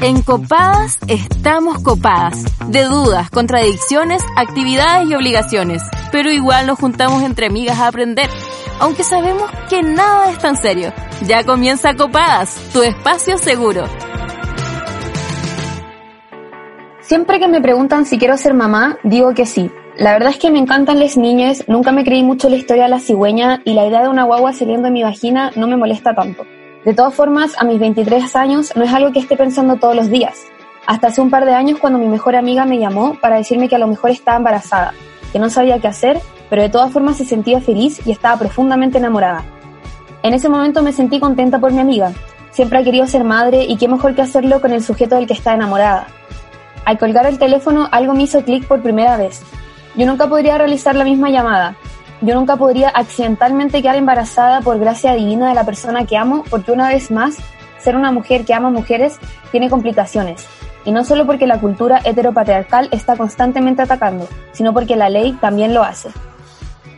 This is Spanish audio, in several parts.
En Copadas estamos copadas, de dudas, contradicciones, actividades y obligaciones, pero igual nos juntamos entre amigas a aprender, aunque sabemos que nada es tan serio. Ya comienza Copadas, tu espacio seguro. Siempre que me preguntan si quiero ser mamá, digo que sí. La verdad es que me encantan las niñas, nunca me creí mucho la historia de la cigüeña y la idea de una guagua saliendo de mi vagina no me molesta tanto. De todas formas, a mis 23 años no es algo que esté pensando todos los días. Hasta hace un par de años cuando mi mejor amiga me llamó para decirme que a lo mejor estaba embarazada, que no sabía qué hacer, pero de todas formas se sentía feliz y estaba profundamente enamorada. En ese momento me sentí contenta por mi amiga. Siempre ha querido ser madre y qué mejor que hacerlo con el sujeto del que está enamorada. Al colgar el teléfono algo me hizo clic por primera vez. Yo nunca podría realizar la misma llamada, yo nunca podría accidentalmente quedar embarazada por gracia divina de la persona que amo, porque una vez más, ser una mujer que ama mujeres tiene complicaciones. Y no solo porque la cultura heteropatriarcal está constantemente atacando, sino porque la ley también lo hace.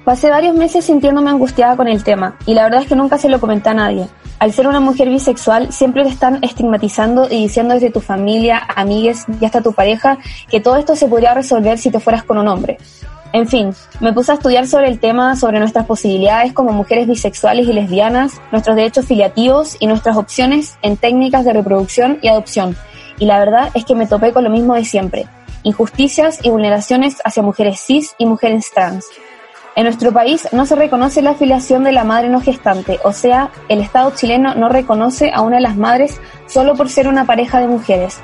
Pasé varios meses sintiéndome angustiada con el tema, y la verdad es que nunca se lo comenté a nadie. Al ser una mujer bisexual, siempre te están estigmatizando y diciendo desde tu familia, amigues y hasta tu pareja que todo esto se podría resolver si te fueras con un hombre. En fin, me puse a estudiar sobre el tema, sobre nuestras posibilidades como mujeres bisexuales y lesbianas, nuestros derechos filiativos y nuestras opciones en técnicas de reproducción y adopción. Y la verdad es que me topé con lo mismo de siempre, injusticias y vulneraciones hacia mujeres cis y mujeres trans. En nuestro país no se reconoce la afiliación de la madre no gestante, o sea, el Estado chileno no reconoce a una de las madres solo por ser una pareja de mujeres.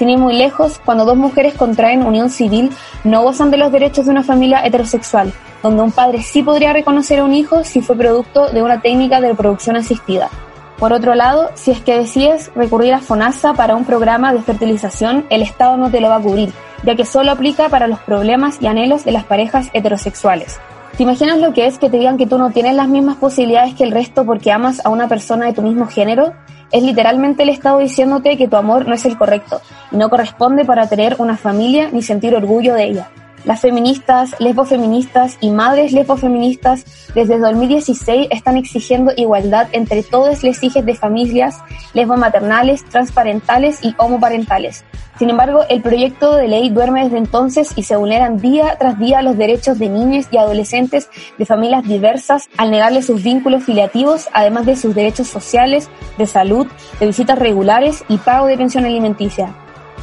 Sin ir muy lejos, cuando dos mujeres contraen unión civil, no gozan de los derechos de una familia heterosexual, donde un padre sí podría reconocer a un hijo si fue producto de una técnica de reproducción asistida. Por otro lado, si es que decides recurrir a FONASA para un programa de fertilización, el Estado no te lo va a cubrir, ya que solo aplica para los problemas y anhelos de las parejas heterosexuales. ¿Te imaginas lo que es que te digan que tú no tienes las mismas posibilidades que el resto porque amas a una persona de tu mismo género? Es literalmente el Estado diciéndote que tu amor no es el correcto y no corresponde para tener una familia ni sentir orgullo de ella. Las feministas, lesbofeministas y madres lesbofeministas desde 2016 están exigiendo igualdad entre todos los hijos de familias lesbomaternales, transparentales y homoparentales. Sin embargo, el proyecto de ley duerme desde entonces y se vulneran día tras día los derechos de niños y adolescentes de familias diversas al negarles sus vínculos filiativos, además de sus derechos sociales, de salud, de visitas regulares y pago de pensión alimenticia.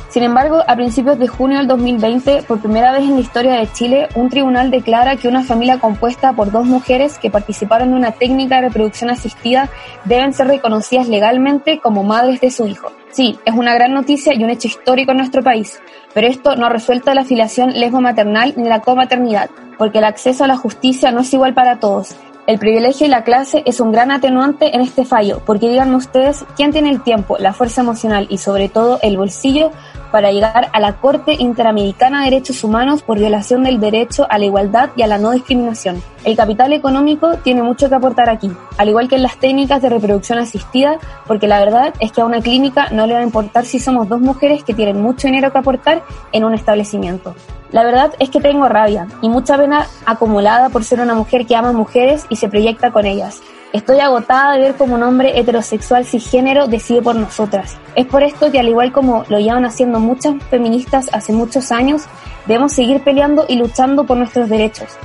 Sin embargo, a principios de junio del 2020, por primera vez en la historia de Chile, un tribunal declara que una familia compuesta por dos mujeres que participaron de una técnica de reproducción asistida deben ser reconocidas legalmente como madres de su hijo. Sí, es una gran noticia y un hecho histórico en nuestro país, pero esto no resuelta la afiliación lesbo-maternal ni la comaternidad, porque el acceso a la justicia no es igual para todos el privilegio y la clase es un gran atenuante en este fallo, porque díganme ustedes quién tiene el tiempo, la fuerza emocional y sobre todo el bolsillo para llegar a la Corte Interamericana de Derechos Humanos por violación del derecho a la igualdad y a la no discriminación. El capital económico tiene mucho que aportar aquí, al igual que en las técnicas de reproducción asistida, porque la verdad es que a una clínica no le va a importar si somos dos mujeres que tienen mucho dinero que aportar en un establecimiento. La verdad es que tengo rabia y mucha pena acumulada por ser una mujer que ama mujeres y se proyecta con ellas. Estoy agotada de ver cómo un hombre heterosexual cisgénero decide por nosotras. Es por esto que al igual como lo llevan haciendo muchas feministas hace muchos años, debemos seguir peleando y luchando por nuestros derechos.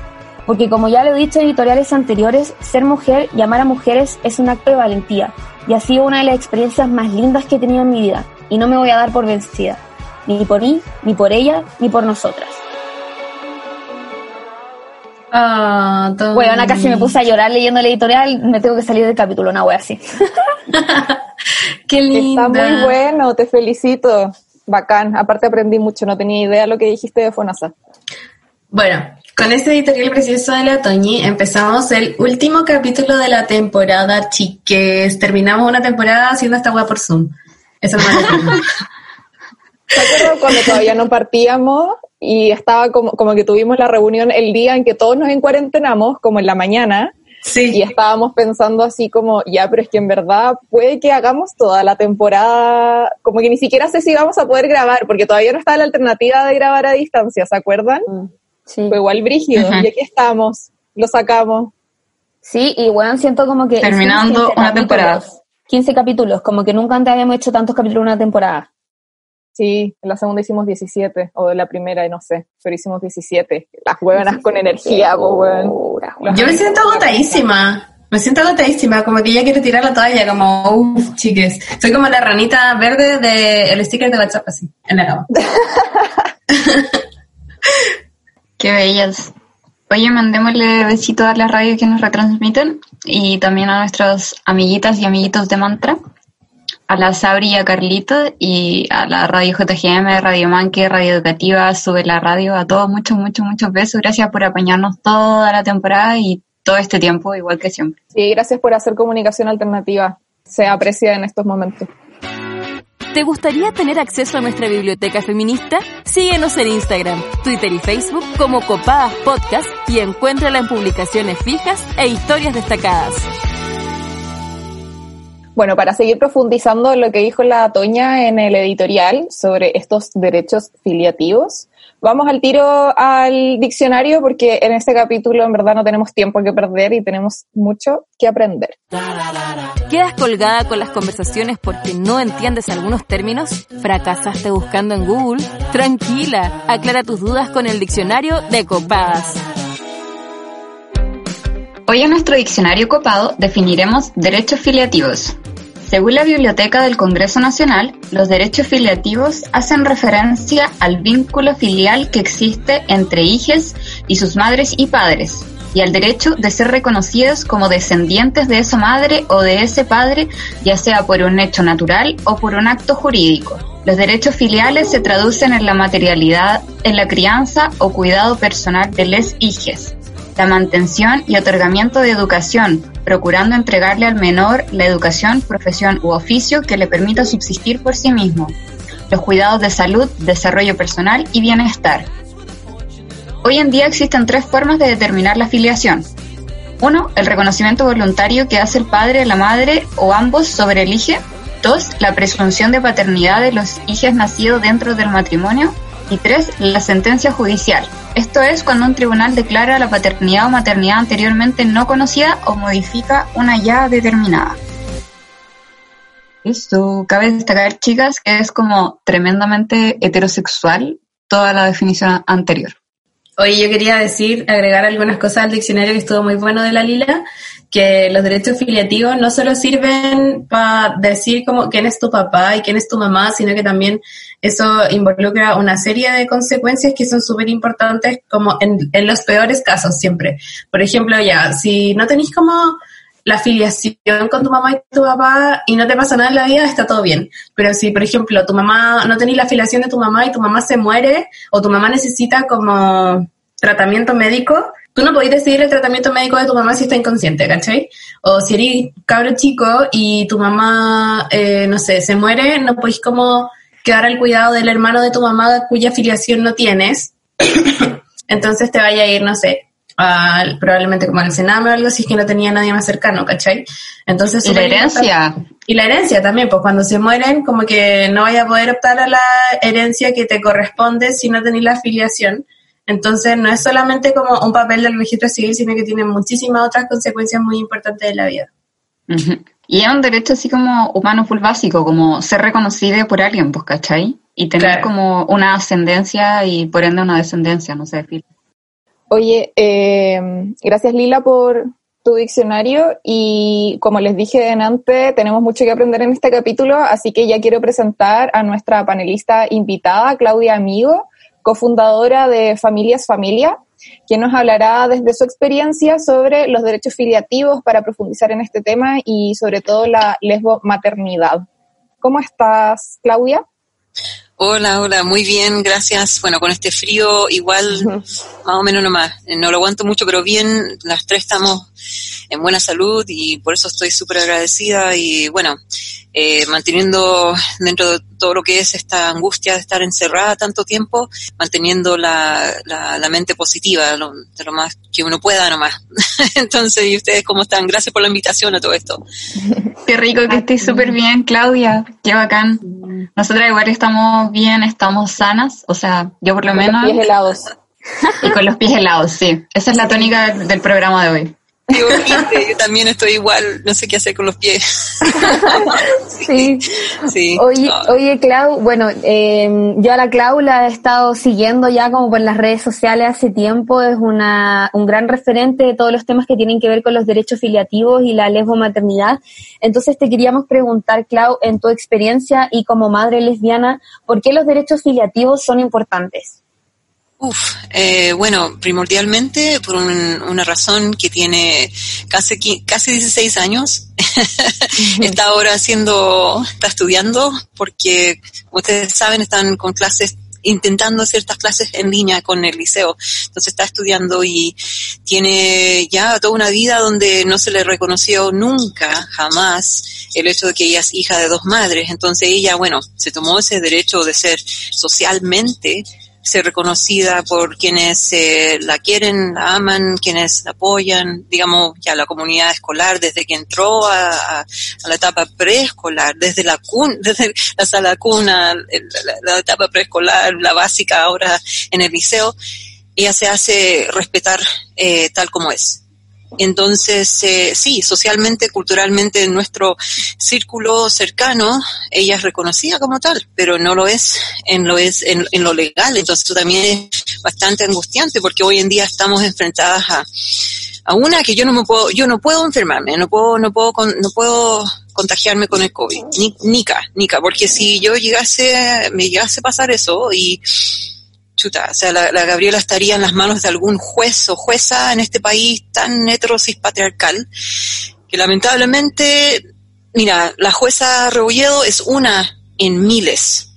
Porque como ya lo he dicho en editoriales anteriores, ser mujer y amar a mujeres es un acto de valentía y ha sido una de las experiencias más lindas que he tenido en mi vida y no me voy a dar por vencida ni por mí, ni por ella, ni por nosotras. Ah, bueno, casi me puse a llorar leyendo el editorial, me tengo que salir del capítulo, una wea así. Qué lindo. Está muy bueno, te felicito. Bacán. Aparte aprendí mucho, no tenía idea lo que dijiste de Fonasa. Bueno, con este editorial precioso de la Toñi empezamos el último capítulo de la temporada, chiques. Terminamos una temporada haciendo esta wea por Zoom. Eso es más ¿Te acuerdas cuando todavía no partíamos y estaba como, como que tuvimos la reunión el día en que todos nos encuarentenamos, como en la mañana? Sí. Y estábamos pensando así como, ya, pero es que en verdad puede que hagamos toda la temporada, como que ni siquiera sé si vamos a poder grabar, porque todavía no está la alternativa de grabar a distancia, ¿se acuerdan? Mm, Sí. Fue igual brígido, y aquí estamos, lo sacamos. Sí, y bueno, siento como que... Terminando hicimos 15 una temporada. capítulos, 15 capítulos, como que nunca antes habíamos hecho tantos capítulos en una temporada. Sí, en la segunda hicimos 17, o de la primera, no sé, pero hicimos 17. Las huevonas con energía, po, weón. Yo me siento agotadísima. Me siento agotadísima, como que ya quiero tirar la toalla, como, uff, chiques. Soy como la ranita verde del sticker de WhatsApp, así, en la cama. Qué bellas. Oye, mandémosle besitos a la radio que nos retransmiten y también a nuestras amiguitas y amiguitos de Mantra, a la Sabri y a Carlito y a la radio JGM, Radio Manque, Radio Educativa, Sube la Radio, a todos muchos, muchos, muchos besos. Gracias por apañarnos toda la temporada y todo este tiempo, igual que siempre. Sí, gracias por hacer comunicación alternativa. Se aprecia en estos momentos. ¿Te gustaría tener acceso a nuestra biblioteca feminista? Síguenos en Instagram, Twitter y Facebook como Copadas Podcast y encuéntrala en publicaciones fijas e historias destacadas. Bueno, para seguir profundizando lo que dijo la Toña en el editorial sobre estos derechos filiativos, vamos al tiro al diccionario porque en este capítulo en verdad no tenemos tiempo que perder y tenemos mucho que aprender. ¿Quedas colgada con las conversaciones porque no entiendes algunos términos? ¿Fracasaste buscando en Google? Tranquila, aclara tus dudas con el diccionario de copadas. Hoy en nuestro diccionario copado definiremos derechos filiativos. Según la Biblioteca del Congreso Nacional, los derechos filiativos hacen referencia al vínculo filial que existe entre hijos y sus madres y padres, y al derecho de ser reconocidos como descendientes de esa madre o de ese padre, ya sea por un hecho natural o por un acto jurídico. Los derechos filiales se traducen en la materialidad, en la crianza o cuidado personal de les hijes, la mantención y otorgamiento de educación, procurando entregarle al menor la educación, profesión u oficio que le permita subsistir por sí mismo, los cuidados de salud, desarrollo personal y bienestar. Hoy en día existen tres formas de determinar la filiación. Uno, el reconocimiento voluntario que hace el padre, la madre o ambos sobre el hijo. Dos, la presunción de paternidad de los hijos nacidos dentro del matrimonio. Y tres, la sentencia judicial. Esto es cuando un tribunal declara la paternidad o maternidad anteriormente no conocida o modifica una ya determinada. Esto cabe destacar, chicas, que es como tremendamente heterosexual toda la definición anterior. Oye, yo quería decir, agregar algunas cosas al diccionario que estuvo muy bueno de la Lila, que los derechos filiativos no solo sirven para decir como quién es tu papá y quién es tu mamá, sino que también eso involucra una serie de consecuencias que son súper importantes como en, en los peores casos siempre. Por ejemplo, ya, si no tenéis como la afiliación con tu mamá y tu papá y no te pasa nada en la vida, está todo bien. Pero si, por ejemplo, tu mamá, no tenés la afiliación de tu mamá y tu mamá se muere o tu mamá necesita como tratamiento médico, tú no podés decidir el tratamiento médico de tu mamá si está inconsciente, ¿cachai? O si eres cabro chico y tu mamá, eh, no sé, se muere, no podés como quedar al cuidado del hermano de tu mamá cuya afiliación no tienes. Entonces te vaya a ir, no sé, probablemente como al Sename o algo así, es que no tenía nadie más cercano, ¿cachai? Entonces, ¿Y la herencia? Y la herencia también, pues cuando se mueren, como que no vaya a poder optar a la herencia que te corresponde si no tenés la afiliación. Entonces, no es solamente como un papel del registro civil, sino que tiene muchísimas otras consecuencias muy importantes de la vida. Y es un derecho así como humano full básico, como ser reconocido por alguien, pues, ¿cachai? Y tener Claro. como una ascendencia y por ende una descendencia, no sé, Phil. Oye, eh, gracias Lila por tu diccionario y como les dije antes, tenemos mucho que aprender en este capítulo, así que ya quiero presentar a nuestra panelista invitada, Claudia Amigo, cofundadora de Familias Familia, quien nos hablará desde su experiencia sobre los derechos filiativos para profundizar en este tema y sobre todo la lesbo maternidad. ¿Cómo estás, Claudia? Hola, hola, muy bien, gracias. Bueno, con este frío igual, más o menos nomás. Eh, No lo aguanto mucho, pero bien, las tres estamos en buena salud y por eso estoy súper agradecida y bueno, eh, manteniendo dentro de todo lo que es esta angustia de estar encerrada tanto tiempo, manteniendo la, la, la mente positiva, lo, de lo más que uno pueda nomás. Entonces, ¿y ustedes cómo están? Gracias por la invitación a todo esto. Qué rico que estés súper bien, Claudia. Qué bacán. Nosotras igual estamos bien, estamos sanas, o sea, yo por lo Con los menos, pies helados. y con los pies helados, sí. Esa es la tónica del programa de hoy. Yo también estoy igual, no sé qué hacer con los pies. sí. sí. Oye, oye, Clau, bueno, eh, yo a la Clau la he estado siguiendo ya como por las redes sociales hace tiempo, es una, un gran referente de todos los temas que tienen que ver con los derechos filiativos y la lesbomaternidad. Entonces te queríamos preguntar, Clau, en tu experiencia y como madre lesbiana, ¿por qué los derechos filiativos son importantes? Uf, eh, bueno, primordialmente por una razón que tiene casi, casi 16 años. está ahora haciendo, está estudiando porque, como ustedes saben, están con clases intentando ciertas clases en línea con el liceo. Entonces está estudiando y tiene ya toda una vida donde no se le reconoció nunca, jamás, el hecho de que ella es hija de dos madres. Entonces ella, bueno, se tomó ese derecho de ser socialmente ser reconocida por quienes eh, la quieren, la aman, quienes la apoyan, digamos, ya la comunidad escolar desde que entró a, la etapa preescolar, desde la cuna, desde la sala cuna, la, etapa preescolar, la básica ahora en el liceo, ella se hace respetar eh, tal como es. Entonces, eh, sí, socialmente, culturalmente, en nuestro círculo cercano, ella es reconocida como tal, pero no lo es en lo, es, en, lo legal. Entonces, eso también es bastante angustiante porque hoy en día estamos enfrentadas a, a una que yo no me puedo, yo no puedo enfermarme, no puedo, no puedo, no puedo contagiarme con el COVID, ni, nica, nica, porque si yo llegase, me llegase a pasar eso y o sea, la, Gabriela estaría en las manos de algún juez o jueza en este país tan heterosis patriarcal, que lamentablemente, mira, la jueza Rebolledo es una en miles.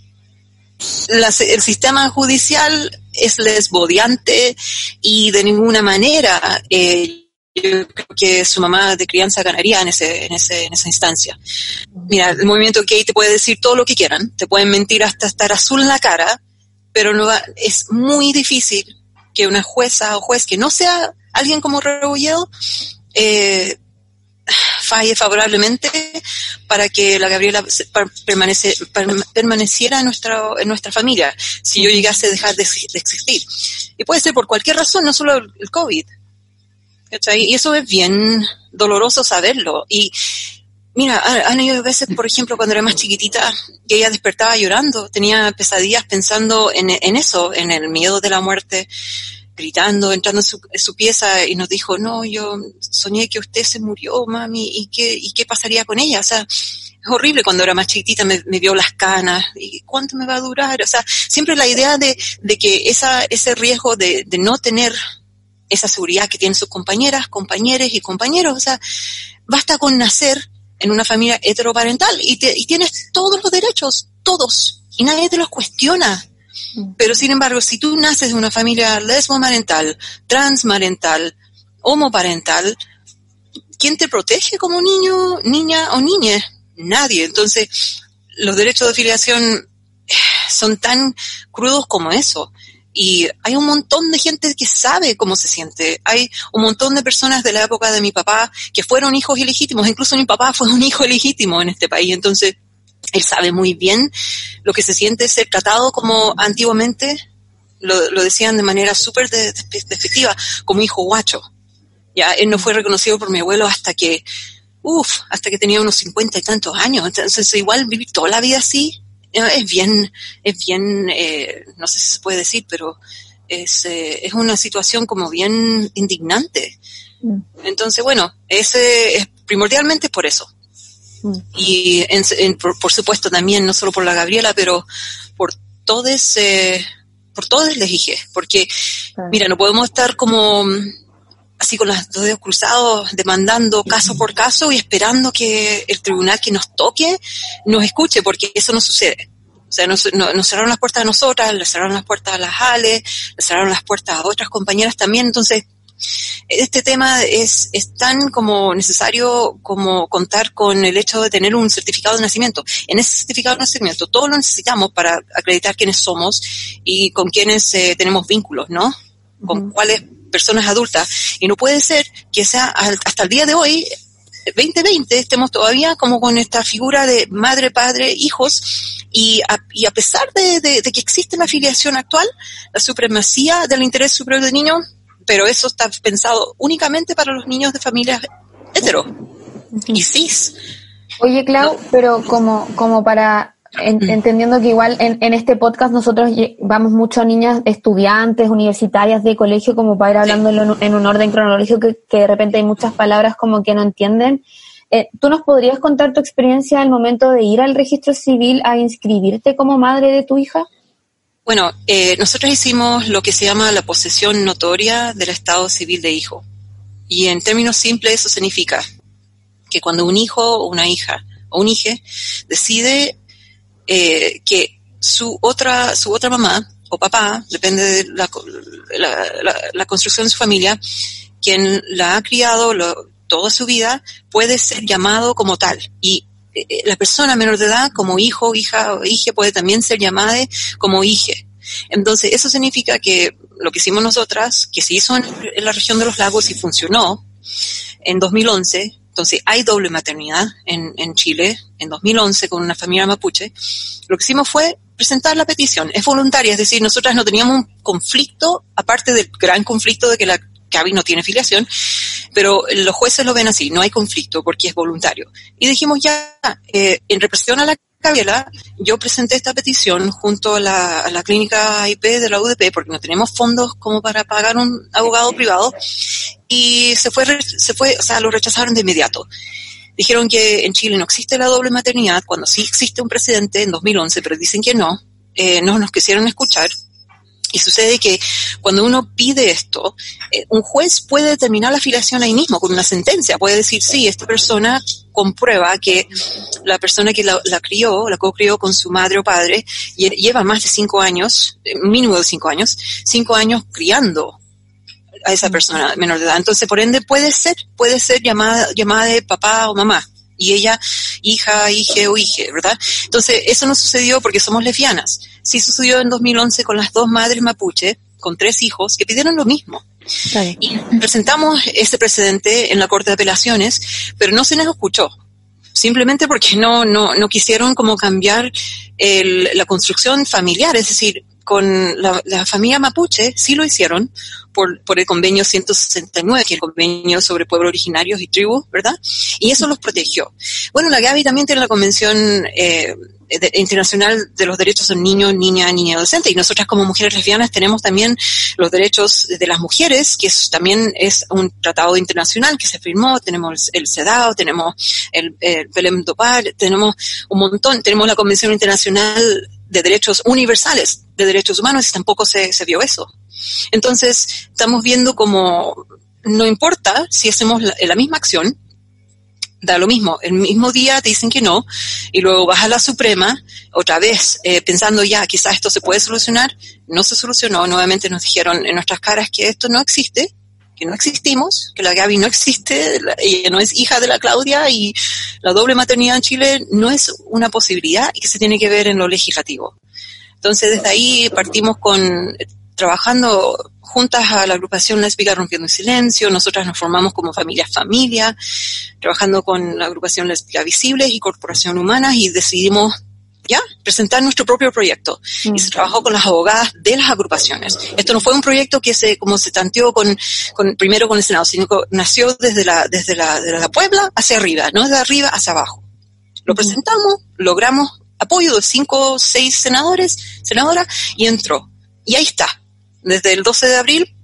el sistema judicial es lesbodiante y de ninguna manera eh, yo creo que su mamá de crianza ganaría en, ese, en, ese, en esa instancia. Mira, el movimiento gay te puede decir todo lo que quieran, te pueden mentir hasta estar azul en la cara, pero no es muy difícil que una jueza o juez que no sea alguien como Rebolledo eh, falle favorablemente para que la Gabriela permanece, permaneciera en nuestra, en nuestra familia, si yo llegase a dejar de, existir. Y puede ser por cualquier razón, no solo el COVID. Y eso es bien doloroso saberlo. Y Mira, han habido veces, por ejemplo, cuando era más chiquitita, que ella despertaba llorando, tenía pesadillas pensando en, eso, en el miedo de la muerte, gritando, entrando en su, pieza y nos dijo, no, yo soñé que usted se murió, mami, ¿y qué, y qué pasaría con ella? O sea, es horrible cuando era más chiquitita, me, vio las canas, ¿y cuánto me va a durar? O sea, siempre la idea de, de que esa, ese riesgo de, de no tener esa seguridad que tienen sus compañeras, compañeros y compañeros, o sea, basta con nacer en una familia heteroparental y, tienes todos los derechos, todos, y nadie te los cuestiona. Mm. Pero sin embargo, si tú naces en una familia lesbomarental, transmarental, homoparental, ¿quién te protege como niño, niña o niña? Nadie. Entonces, los derechos de filiación son tan crudos como eso. Y hay un montón de gente que sabe cómo se siente. Hay un montón de personas de la época de mi papá que fueron hijos ilegítimos. Incluso mi papá fue un hijo ilegítimo en este país. Entonces, él sabe muy bien lo que se siente ser tratado como antiguamente, lo, decían de manera súper despectiva, como hijo guacho. Ya, él no fue reconocido por mi abuelo hasta que, uff, hasta que tenía unos cincuenta y tantos años. Entonces, igual vivir toda la vida así, es bien, es bien, eh, no sé si se puede decir, pero es, eh, es una situación como bien indignante. Mm. Entonces, bueno, ese es primordialmente por eso. Mm. Y por, supuesto también, no solo por la Gabriela, pero por todos, eh, por todos les dije, porque, mira, no podemos estar como así con los dedos cruzados, demandando caso por caso y esperando que el tribunal que nos toque nos escuche, porque eso no sucede. O sea, nos, cerraron las puertas a nosotras, le cerraron las puertas a las Ale, le cerraron las puertas a otras compañeras también. Entonces, este tema es, es tan como necesario como contar con el hecho de tener un certificado de nacimiento. En ese certificado de nacimiento, todo lo necesitamos para acreditar quiénes somos y con quiénes eh, tenemos vínculos, ¿no? Con cuáles personas adultas. Y no puede ser que sea hasta el día de hoy, 2020, estemos todavía como con esta figura de madre, padre, hijos, y a, y a pesar de, que existe la afiliación actual, la supremacía del interés superior del niño pero eso está pensado únicamente para los niños de familias hetero y cis. Oye, Clau, pero como, como para, entendiendo que igual en, en, este podcast nosotros vamos mucho a niñas estudiantes, universitarias de colegio, como para ir hablando en, en, un orden cronológico que, que, de repente hay muchas palabras como que no entienden. Eh, ¿Tú nos podrías contar tu experiencia al momento de ir al registro civil a inscribirte como madre de tu hija? Bueno, eh, nosotros hicimos lo que se llama la posesión notoria del estado civil de hijo. Y en términos simples eso significa que cuando un hijo o una hija o un hijo decide eh, que su otra, su otra mamá o papá, depende de la, la, construcción de su familia, quien la ha criado toda su vida, puede ser llamado como tal. Y eh, la persona menor de edad, como hijo, hija o hija, puede también ser llamada como hije. Entonces, eso significa que lo que hicimos nosotras, que se hizo en la región de los lagos y funcionó en 2011, entonces hay doble maternidad en, en, Chile en 2011 con una familia mapuche. Lo que hicimos fue presentar la petición. Es voluntaria, es decir, nosotras no teníamos un conflicto, aparte del gran conflicto de que la Gaby no tiene filiación, pero los jueces lo ven así, no hay conflicto porque es voluntario. Y dijimos ya, eh, en represión a la Gabriela, yo presenté esta petición junto a la, a la, clínica IP de la UDP porque no tenemos fondos como para pagar un abogado privado y se fue, se fue, o sea, lo rechazaron de inmediato. Dijeron que en Chile no existe la doble maternidad cuando sí existe un presidente en 2011, pero dicen que no. Eh, no nos quisieron escuchar y sucede que cuando uno pide esto, eh, un juez puede determinar la filiación ahí mismo con una sentencia. Puede decir, sí, esta persona comprueba que la persona que la, crió, la co-crió con su madre o padre, lleva más de cinco años, eh, mínimo de cinco años, cinco años criando a esa persona menor de edad. Entonces, por ende, puede ser, puede ser llamada, llamada de papá o mamá y ella hija, hije o hije, ¿verdad? Entonces, eso no sucedió porque somos lesbianas. Sí sucedió en 2011 con las dos madres mapuche, con tres hijos, que pidieron lo mismo. Y presentamos ese precedente en la Corte de Apelaciones, pero no se nos escuchó. Simplemente porque no, no, no quisieron como cambiar el, la construcción familiar, es decir, con la, la, familia mapuche sí lo hicieron por, por el convenio 169, que es el convenio sobre pueblos originarios y tribus, ¿verdad? Y eso los protegió. Bueno, la Gavi también tiene la convención eh, internacional de los derechos de niños, niña, niña y adolescente. Y nosotras como mujeres lesbianas tenemos también los derechos de las mujeres, que también es un tratado internacional que se firmó. Tenemos el, CEDAW, tenemos el, el Belém tenemos un montón. Tenemos la Convención Internacional de Derechos Universales de Derechos Humanos y tampoco se, se vio eso. Entonces, estamos viendo como no importa si hacemos la, misma acción, da lo mismo. El mismo día te dicen que no, y luego vas a la Suprema, otra vez, eh, pensando ya, quizás esto se puede solucionar, no se solucionó, nuevamente nos dijeron en nuestras caras que esto no existe, que no existimos, que la Gaby no existe, ella no es hija de la Claudia y la doble maternidad en Chile no es una posibilidad y que se tiene que ver en lo legislativo. Entonces, desde ahí partimos con trabajando juntas a la agrupación lésbica Rompiendo el Silencio, nosotras nos formamos como familia familia, trabajando con la agrupación lésbica Visibles y Corporación Humana y decidimos ya presentar nuestro propio proyecto y se trabajó con las abogadas de las agrupaciones. Esto no fue un proyecto que se como se tanteó con, con primero con el Senado, sino que nació desde la desde la, de la Puebla hacia arriba, no de arriba hacia abajo. Lo presentamos, logramos apoyo de cinco o seis senadores, senadoras y entró. Y ahí está, desde el 12 de abril,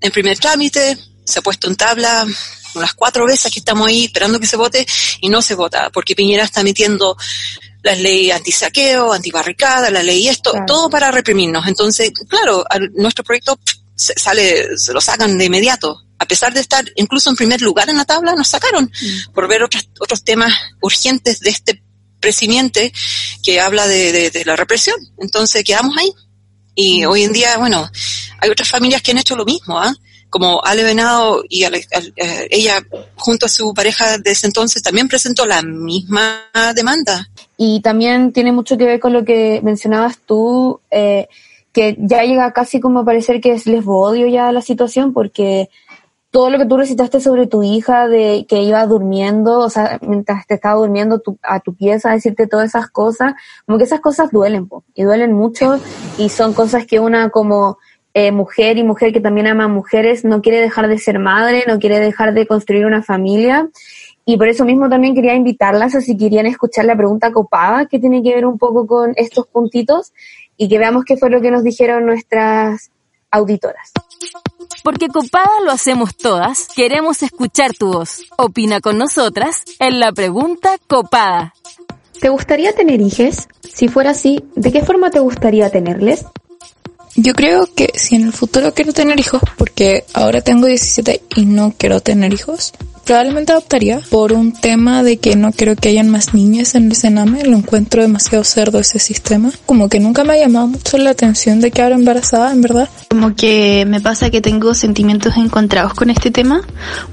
en primer trámite, se ha puesto en tabla unas cuatro veces que estamos ahí esperando que se vote y no se vota, porque Piñera está metiendo la ley antisaqueo, antibarricada, la ley esto, todo para reprimirnos. Entonces, claro, nuestro proyecto se sale, se lo sacan de inmediato. A pesar de estar incluso en primer lugar en la tabla, nos sacaron mm. por ver otros, otros temas urgentes de este presidente que habla de, de, de la represión. Entonces, quedamos ahí. Y hoy en día, bueno, hay otras familias que han hecho lo mismo, ¿ah? Como Ale Venado y Ale, eh, ella, junto a su pareja de ese entonces, también presentó la misma demanda. Y también tiene mucho que ver con lo que mencionabas tú, eh, que ya llega casi como a parecer que es lesbo-odio ya la situación, porque todo lo que tú recitaste sobre tu hija de que iba durmiendo, o sea, mientras te estaba durmiendo a tu pieza, a decirte todas esas cosas, como que esas cosas duelen, po, y duelen mucho, y son cosas que una como eh, mujer y mujer que también ama a mujeres, no quiere dejar de ser madre, no quiere dejar de construir una familia. Y por eso mismo también quería invitarlas a si querían escuchar la pregunta copada, que tiene que ver un poco con estos puntitos, y que veamos qué fue lo que nos dijeron nuestras auditoras. Porque copada lo hacemos todas, queremos escuchar tu voz. Opina con nosotras en la pregunta copada. ¿Te gustaría tener hijos? Si fuera así, ¿de qué forma te gustaría tenerles? Yo creo que si en el futuro quiero tener hijos, porque ahora tengo 17 y no quiero tener hijos, probablemente adoptaría por un tema de que no quiero que hayan más niñas en el Sename, lo encuentro demasiado cerdo ese sistema. Como que nunca me ha llamado mucho la atención de que ahora embarazada, en verdad. Como que me pasa que tengo sentimientos encontrados con este tema,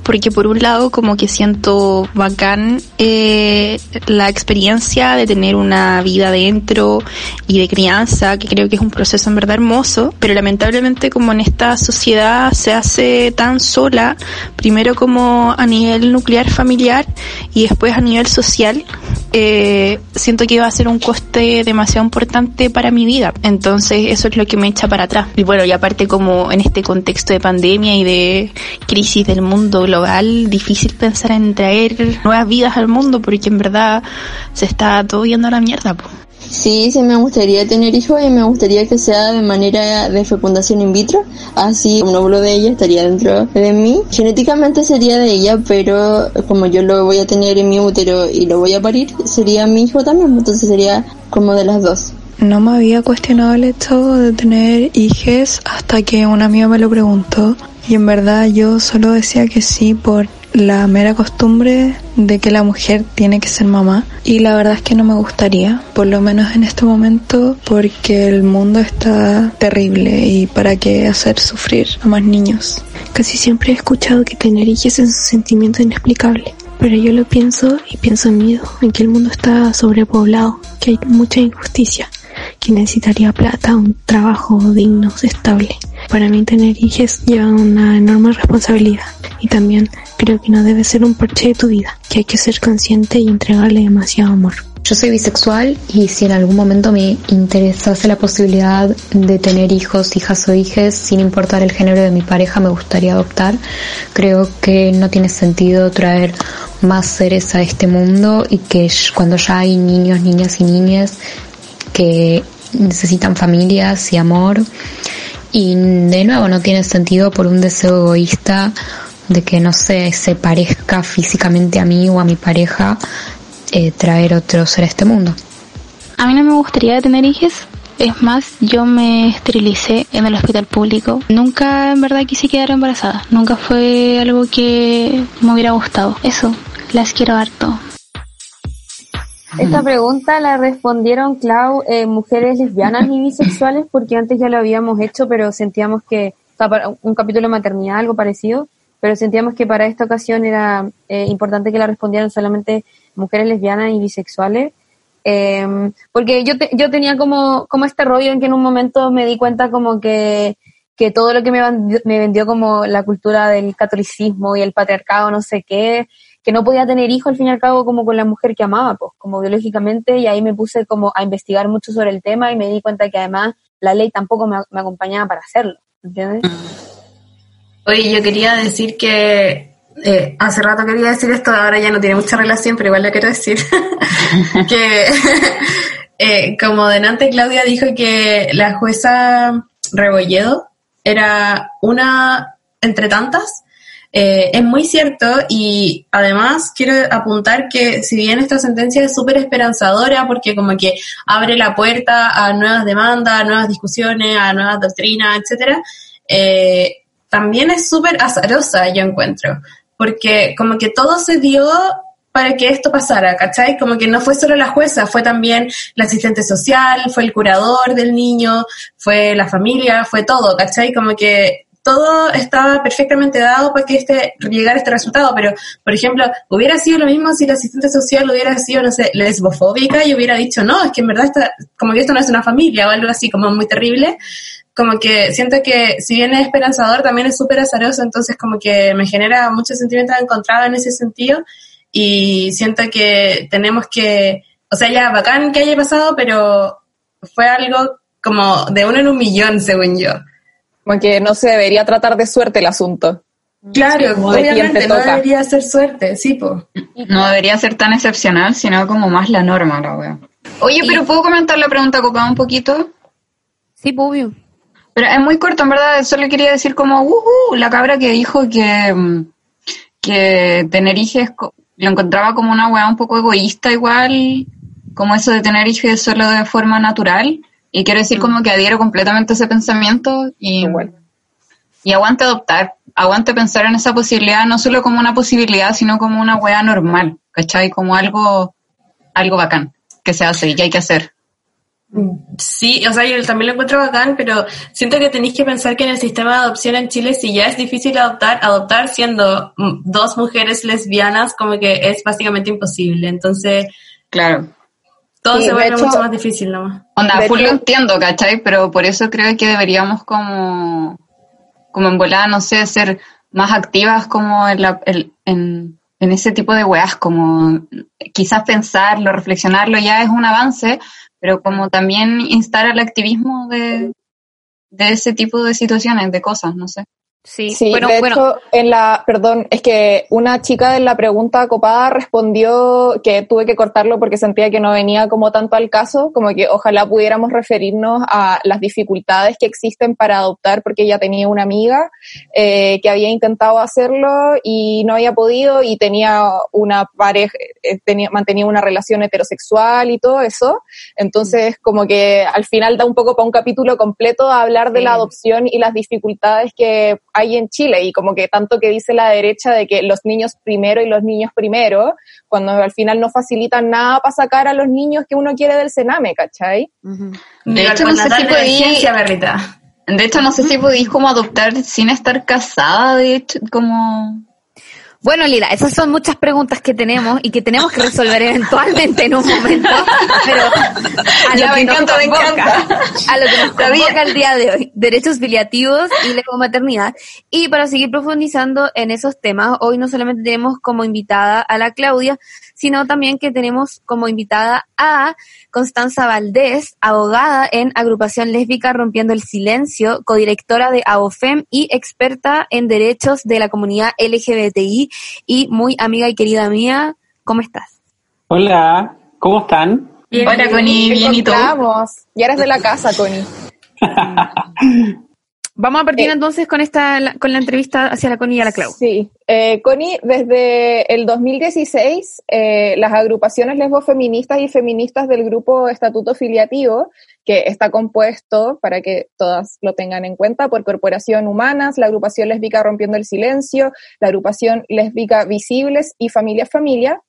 porque por un lado como que siento bacán eh, la experiencia de tener una vida dentro y de crianza, que creo que es un proceso en verdad hermoso, pero lamentablemente como en esta sociedad se hace tan sola, primero como a nivel nivel nuclear familiar y después a nivel social, eh, siento que iba a ser un coste demasiado importante para mi vida. Entonces eso es lo que me echa para atrás. Y bueno, y aparte como en este contexto de pandemia y de crisis del mundo global, difícil pensar en traer nuevas vidas al mundo porque en verdad se está todo yendo a la mierda. Sí, sí me gustaría tener hijos y me gustaría que sea de manera de fecundación in vitro, así un óvulo de ella estaría dentro de mí. Genéticamente sería de ella, pero como yo lo voy a tener en mi útero y lo voy a parir, sería mi hijo también, entonces sería como de las dos. No me había cuestionado el hecho de tener hijos hasta que un amigo me lo preguntó y en verdad yo solo decía que sí por la mera costumbre de que la mujer tiene que ser mamá y la verdad es que no me gustaría, por lo menos en este momento, porque el mundo está terrible y para qué hacer sufrir a más niños. Casi siempre he escuchado que tener hijos es un sentimiento inexplicable, pero yo lo pienso y pienso en miedo, en que el mundo está sobrepoblado, que hay mucha injusticia, que necesitaría plata, un trabajo digno, estable. Para mí tener hijos lleva una enorme responsabilidad y también creo que no debe ser un parche de tu vida, que hay que ser consciente y entregarle demasiado amor. Yo soy bisexual y si en algún momento me interesase la posibilidad de tener hijos, hijas o hijes, sin importar el género de mi pareja, me gustaría adoptar. Creo que no tiene sentido traer más seres a este mundo y que cuando ya hay niños, niñas y niñas que necesitan familias y amor. Y de nuevo no tiene sentido por un deseo egoísta de que no sé, se parezca físicamente a mí o a mi pareja eh, traer otro ser a este mundo. A mí no me gustaría tener hijos. Es más, yo me esterilicé en el hospital público. Nunca en verdad quise quedar embarazada. Nunca fue algo que me hubiera gustado. Eso, las quiero harto. Esta pregunta la respondieron, Clau, eh, mujeres lesbianas y bisexuales, porque antes ya lo habíamos hecho, pero sentíamos que, un capítulo de maternidad, algo parecido, pero sentíamos que para esta ocasión era eh, importante que la respondieran solamente mujeres lesbianas y bisexuales. Eh, porque yo, yo tenía como, como este rollo en que en un momento me di cuenta como que, que todo lo que me, me vendió como la cultura del catolicismo y el patriarcado, no sé qué, que no podía tener hijo al fin y al cabo como con la mujer que amaba, pues, como biológicamente, y ahí me puse como a investigar mucho sobre el tema y me di cuenta que además la ley tampoco me, me acompañaba para hacerlo, ¿entiendes? Oye, yo quería decir que eh, hace rato quería decir esto, ahora ya no tiene mucha relación, pero igual lo quiero decir. que eh, como delante Claudia dijo que la jueza Rebolledo era una entre tantas, eh, es muy cierto y además quiero apuntar que si bien esta sentencia es súper esperanzadora porque como que abre la puerta a nuevas demandas, a nuevas discusiones, a nuevas doctrinas, etcétera, eh, también es súper azarosa, yo encuentro, porque como que todo se dio para que esto pasara, ¿cachai? Como que no fue solo la jueza, fue también la asistente social, fue el curador del niño, fue la familia, fue todo, ¿cachai? Como que todo estaba perfectamente dado para que este llegara a este resultado, pero, por ejemplo, hubiera sido lo mismo si la asistente social hubiera sido, no sé, lesbofóbica y hubiera dicho, no, es que en verdad está, como que esto no es una familia o algo así como muy terrible, como que siento que si bien es esperanzador, también es súper azaroso, entonces como que me genera muchos sentimientos encontrados en ese sentido y siento que tenemos que, o sea, ya bacán que haya pasado, pero fue algo como de uno en un millón, según yo. Como que no se debería tratar de suerte el asunto. Claro, Como obviamente te no toca. debería ser suerte, sí, po. No debería ser tan excepcional, sino como más la norma, la wea. Oye, pero ¿puedo comentar la pregunta copada un poquito? Sí, Pubio. Pero es muy corto, en verdad, solo quería decir como, uh, la cabra que dijo que, mm, que tener hijos co- lo encontraba como una weá un poco egoísta igual, como eso de tener hijos solo de forma natural. Y quiero decir como que adhiero completamente a ese pensamiento y, y aguante adoptar, aguante pensar en esa posibilidad no solo como una posibilidad, sino como una weá normal, ¿cachai? Como algo, algo bacán que se hace y que hay que hacer. Sí, o sea, yo también lo encuentro bacán, pero siento que tenéis que pensar que en el sistema de adopción en Chile, si ya es difícil adoptar, adoptar siendo mm, dos mujeres lesbianas, como que es básicamente imposible. Entonces, claro. Todo Sí, se vuelve hecho- mucho más difícil nomás. Onda, full hecho- lo entiendo, ¿cachai? Pero por eso creo que deberíamos como, como en volada, no sé, ser más activas como en, la, el- en, en ese tipo de weas, como quizás pensarlo, reflexionarlo ya es un avance, pero como también instar al activismo de, de ese tipo de situaciones, de cosas, no sé. Sí, Sí, bueno, de bueno. hecho, en la, perdón, es que una chica en la pregunta copada respondió que tuve que cortarlo porque sentía que no venía como tanto al caso, como que ojalá pudiéramos referirnos a las dificultades que existen para adoptar, porque ella tenía una amiga eh, que había intentado hacerlo y no había podido y tenía una pareja, eh, tenía, mantenía una relación heterosexual y todo eso. Entonces, como que al final da un poco para un capítulo completo a hablar de Sí. la adopción y las dificultades que hay en Chile y como que tanto que dice la derecha de que los niños primero y los niños primero, cuando al final no facilitan nada para sacar a los niños que uno quiere del Sename, ¿cachai? De hecho, no sé si podí, de hecho, no sé si podéis como adoptar sin estar casada, de hecho, como... Bueno, Lila, esas son muchas preguntas que tenemos y que tenemos que resolver eventualmente en un momento, pero a lo que me nos encanta, me convoca, encanta. a lo que nos convoca el día de hoy, derechos filiativos y maternidad. Y para seguir profundizando en esos temas, hoy no solamente tenemos como invitada a la Claudia, sino también que tenemos como invitada a Constanza Valdés, abogada en Agrupación Lésbica Rompiendo el Silencio, codirectora de AOFEM y experta en derechos de la comunidad LGBTI y muy amiga y querida mía. ¿Cómo estás? Hola, ¿cómo están? Hola, Connie, Te bien, ¿y tú? eres de la casa, Connie. Vamos a partir entonces con esta la- con la entrevista hacia la Connie y a la Clau. Sí, eh, Connie, desde el 2016, eh, las agrupaciones lesbofeministas y feministas del grupo Estatuto Filiativo, que está compuesto, para que todas lo tengan en cuenta, por Corporación Humanas, la agrupación lésbica Rompiendo el Silencio, la agrupación lésbica Visibles y Familia Familia,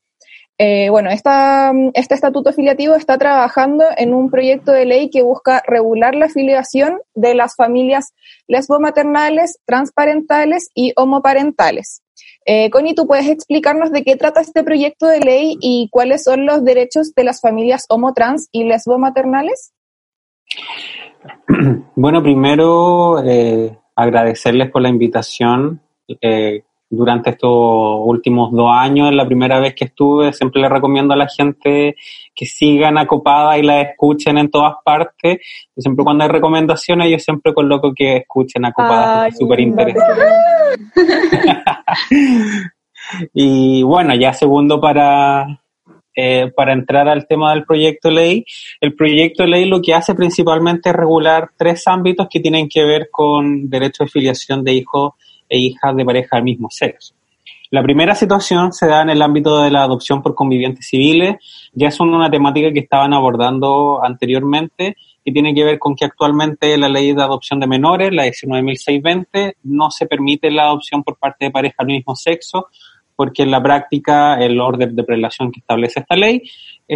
eh, bueno, esta, este estatuto filiativo está trabajando en un proyecto de ley que busca regular la filiación de las familias lesbomaternales, transparentales y homoparentales. Eh, Connie, ¿tú puedes explicarnos de qué trata este proyecto de ley y cuáles son los derechos de las familias homotrans y lesbomaternales? Bueno, primero eh, agradecerles por la invitación. Eh, durante estos últimos dos años, es la primera vez que estuve, siempre le recomiendo a la gente que sigan acopada y la escuchen en todas partes. Siempre cuando hay recomendaciones, yo siempre coloco que escuchen acopada, es súper interesante. Y bueno, ya segundo para, eh, para entrar al tema del proyecto de ley, el proyecto de ley lo que hace principalmente es regular tres ámbitos que tienen que ver con derecho de filiación de hijos e hijas de pareja del mismo sexo. La primera situación se da en el ámbito de la adopción por convivientes civiles, ya es una temática que estaban abordando anteriormente y tiene que ver con que actualmente la ley de adopción de menores, la 19.620, no se permite la adopción por parte de pareja del mismo sexo, porque en la práctica el orden de prelación que establece esta ley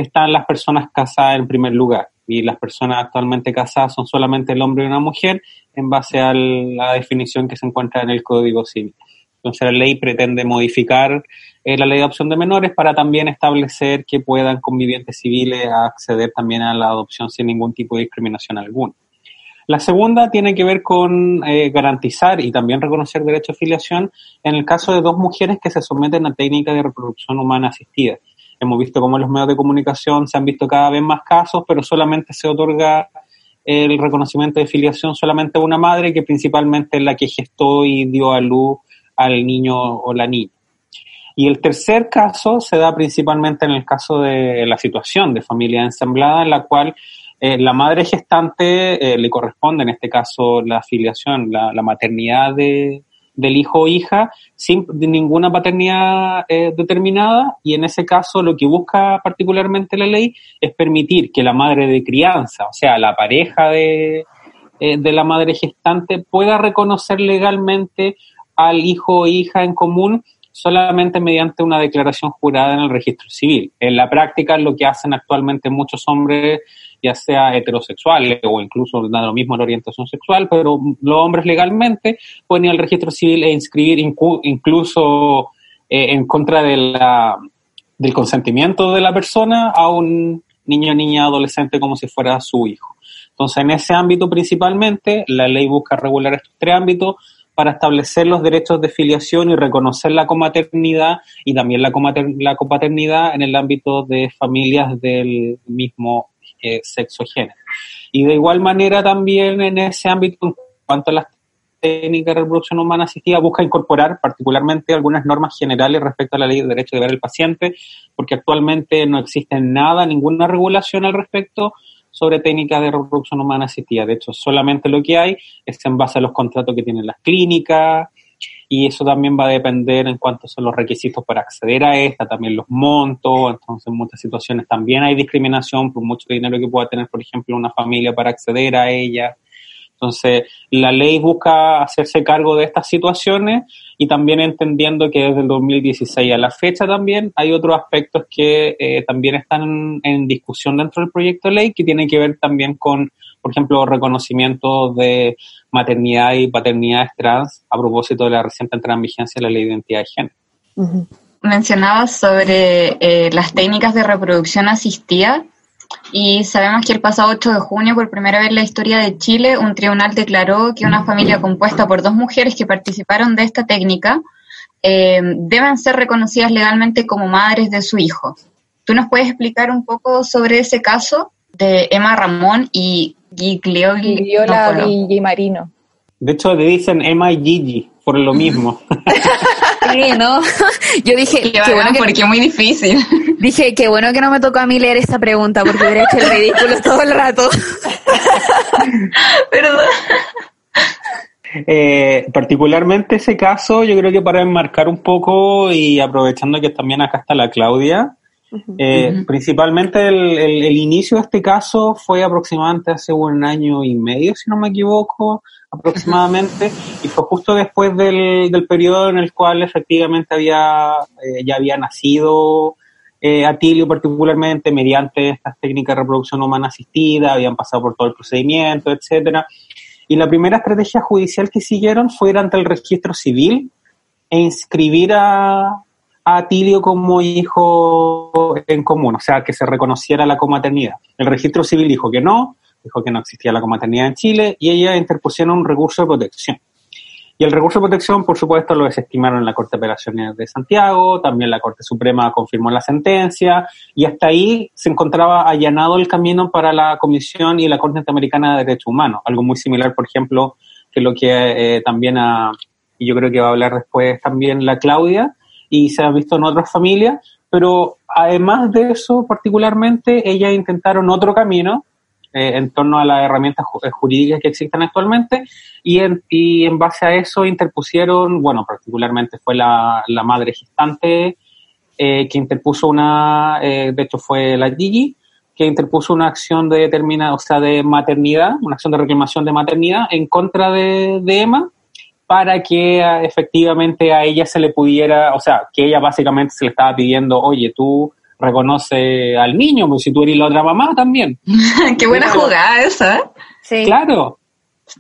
están las personas casadas en primer lugar y las personas actualmente casadas son solamente el hombre y una mujer en base a la definición que se encuentra en el Código Civil. Entonces la ley pretende modificar eh, la ley de adopción de menores para también establecer que puedan convivientes civiles acceder también a la adopción sin ningún tipo de discriminación alguna. La segunda tiene que ver con eh, garantizar y también reconocer derecho de filiación en el caso de dos mujeres que se someten a técnicas de reproducción humana asistida. Hemos visto cómo los medios de comunicación se han visto cada vez más casos, pero solamente se otorga el reconocimiento de filiación solamente a una madre que principalmente es la que gestó y dio a luz al niño o la niña. Y el tercer caso se da principalmente en el caso de la situación de familia ensamblada, en la cual eh, la madre gestante eh, le corresponde, en este caso, la filiación, la, maternidad de, del hijo o hija, sin ninguna paternidad eh, determinada, y en ese caso lo que busca particularmente la ley es permitir que la madre de crianza, o sea, la pareja de, de la madre gestante, pueda reconocer legalmente al hijo o hija en común solamente mediante una declaración jurada en el registro civil. En la práctica, lo que hacen actualmente muchos hombres, ya sea heterosexuales o incluso da lo mismo la orientación sexual, pero los hombres legalmente pueden ir al registro civil e inscribir incluso eh, en contra de la, del consentimiento de la persona a un niño, niña, adolescente como si fuera su hijo. Entonces, en ese ámbito principalmente, la ley busca regular estos tres ámbitos, para establecer los derechos de filiación y reconocer la comaternidad y también la, la copaternidad en el ámbito de familias del mismo eh, sexo género. Y de igual manera también en ese ámbito, en cuanto a las técnicas de reproducción humana asistida, busca incorporar particularmente algunas normas generales respecto a la ley de derecho de ver al paciente, porque actualmente no existe nada, ninguna regulación al respecto sobre técnicas de reproducción humana asistida. De hecho, solamente lo que hay es en base a los contratos que tienen las clínicas y eso también va a depender en cuántos son los requisitos para acceder a esta, también los montos, entonces en muchas situaciones también hay discriminación por mucho dinero que pueda tener, por ejemplo, una familia para acceder a ella. Entonces, la ley busca hacerse cargo de estas situaciones y también entendiendo que desde el 2016 a la fecha también hay otros aspectos que eh, también están en discusión dentro del proyecto de ley que tienen que ver también con, por ejemplo, reconocimiento de maternidad y paternidades trans a propósito de la reciente entrada en vigencia de la ley de identidad de género. Mencionabas sobre eh, las técnicas de reproducción asistida y sabemos que el pasado 8 de junio, por primera vez en la historia de Chile, un tribunal declaró que una familia compuesta por dos mujeres que participaron de esta técnica eh, deben ser reconocidas legalmente como madres de su hijo. ¿Tú nos puedes explicar un poco sobre ese caso de Emma Ramón y Gigliola y Marino? De hecho, le dicen Emma y Gigi por lo mismo. sí, ¿no? Yo dije, qué, bueno que, porque es muy difícil. Dije, qué bueno que no me tocó a mí leer esta pregunta porque hubiera hecho el ridículo todo el rato. Perdón. Eh, particularmente ese caso, yo creo que para enmarcar un poco y aprovechando que también acá está la Claudia, eh, principalmente el, el, inicio de este caso fue aproximadamente hace un año y medio, si no me equivoco, aproximadamente, y fue justo después del, del periodo en el cual efectivamente había, eh, ya había nacido eh, Atilio particularmente mediante estas técnicas de reproducción humana asistida, habían pasado por todo el procedimiento, etcétera. Y la primera estrategia judicial que siguieron fue ir ante el registro civil e inscribir a, a Atilio como hijo en común, o sea, que se reconociera la comaternidad. El registro civil dijo que no, dijo que no existía la comaternidad en Chile y ella interpusieron un recurso de protección. Y el recurso de protección, por supuesto, lo desestimaron la Corte de Operaciones de Santiago, también la Corte Suprema confirmó la sentencia, y hasta ahí se encontraba allanado el camino para la Comisión y la Corte Interamericana de Derechos Humanos, algo muy similar, por ejemplo, que lo que eh, también, y yo creo que va a hablar después también la Claudia, y se ha visto en otras familias, pero además de eso, particularmente, ellas intentaron otro camino, eh, en torno a las herramientas eh, jurídicas que existen actualmente. Y en, y en base a eso interpusieron, bueno, particularmente fue la, la madre gestante eh, que interpuso una, de hecho fue la Gigi, que interpuso una acción de determinada, o sea, de maternidad, una acción de reclamación de maternidad en contra de, de Emma para que efectivamente a ella se le pudiera, o sea, que ella básicamente se le estaba pidiendo, oye, tú reconoce al niño, pues si tú eres la otra mamá también. Qué buena jugada esa. ¿eh? Sí. Claro.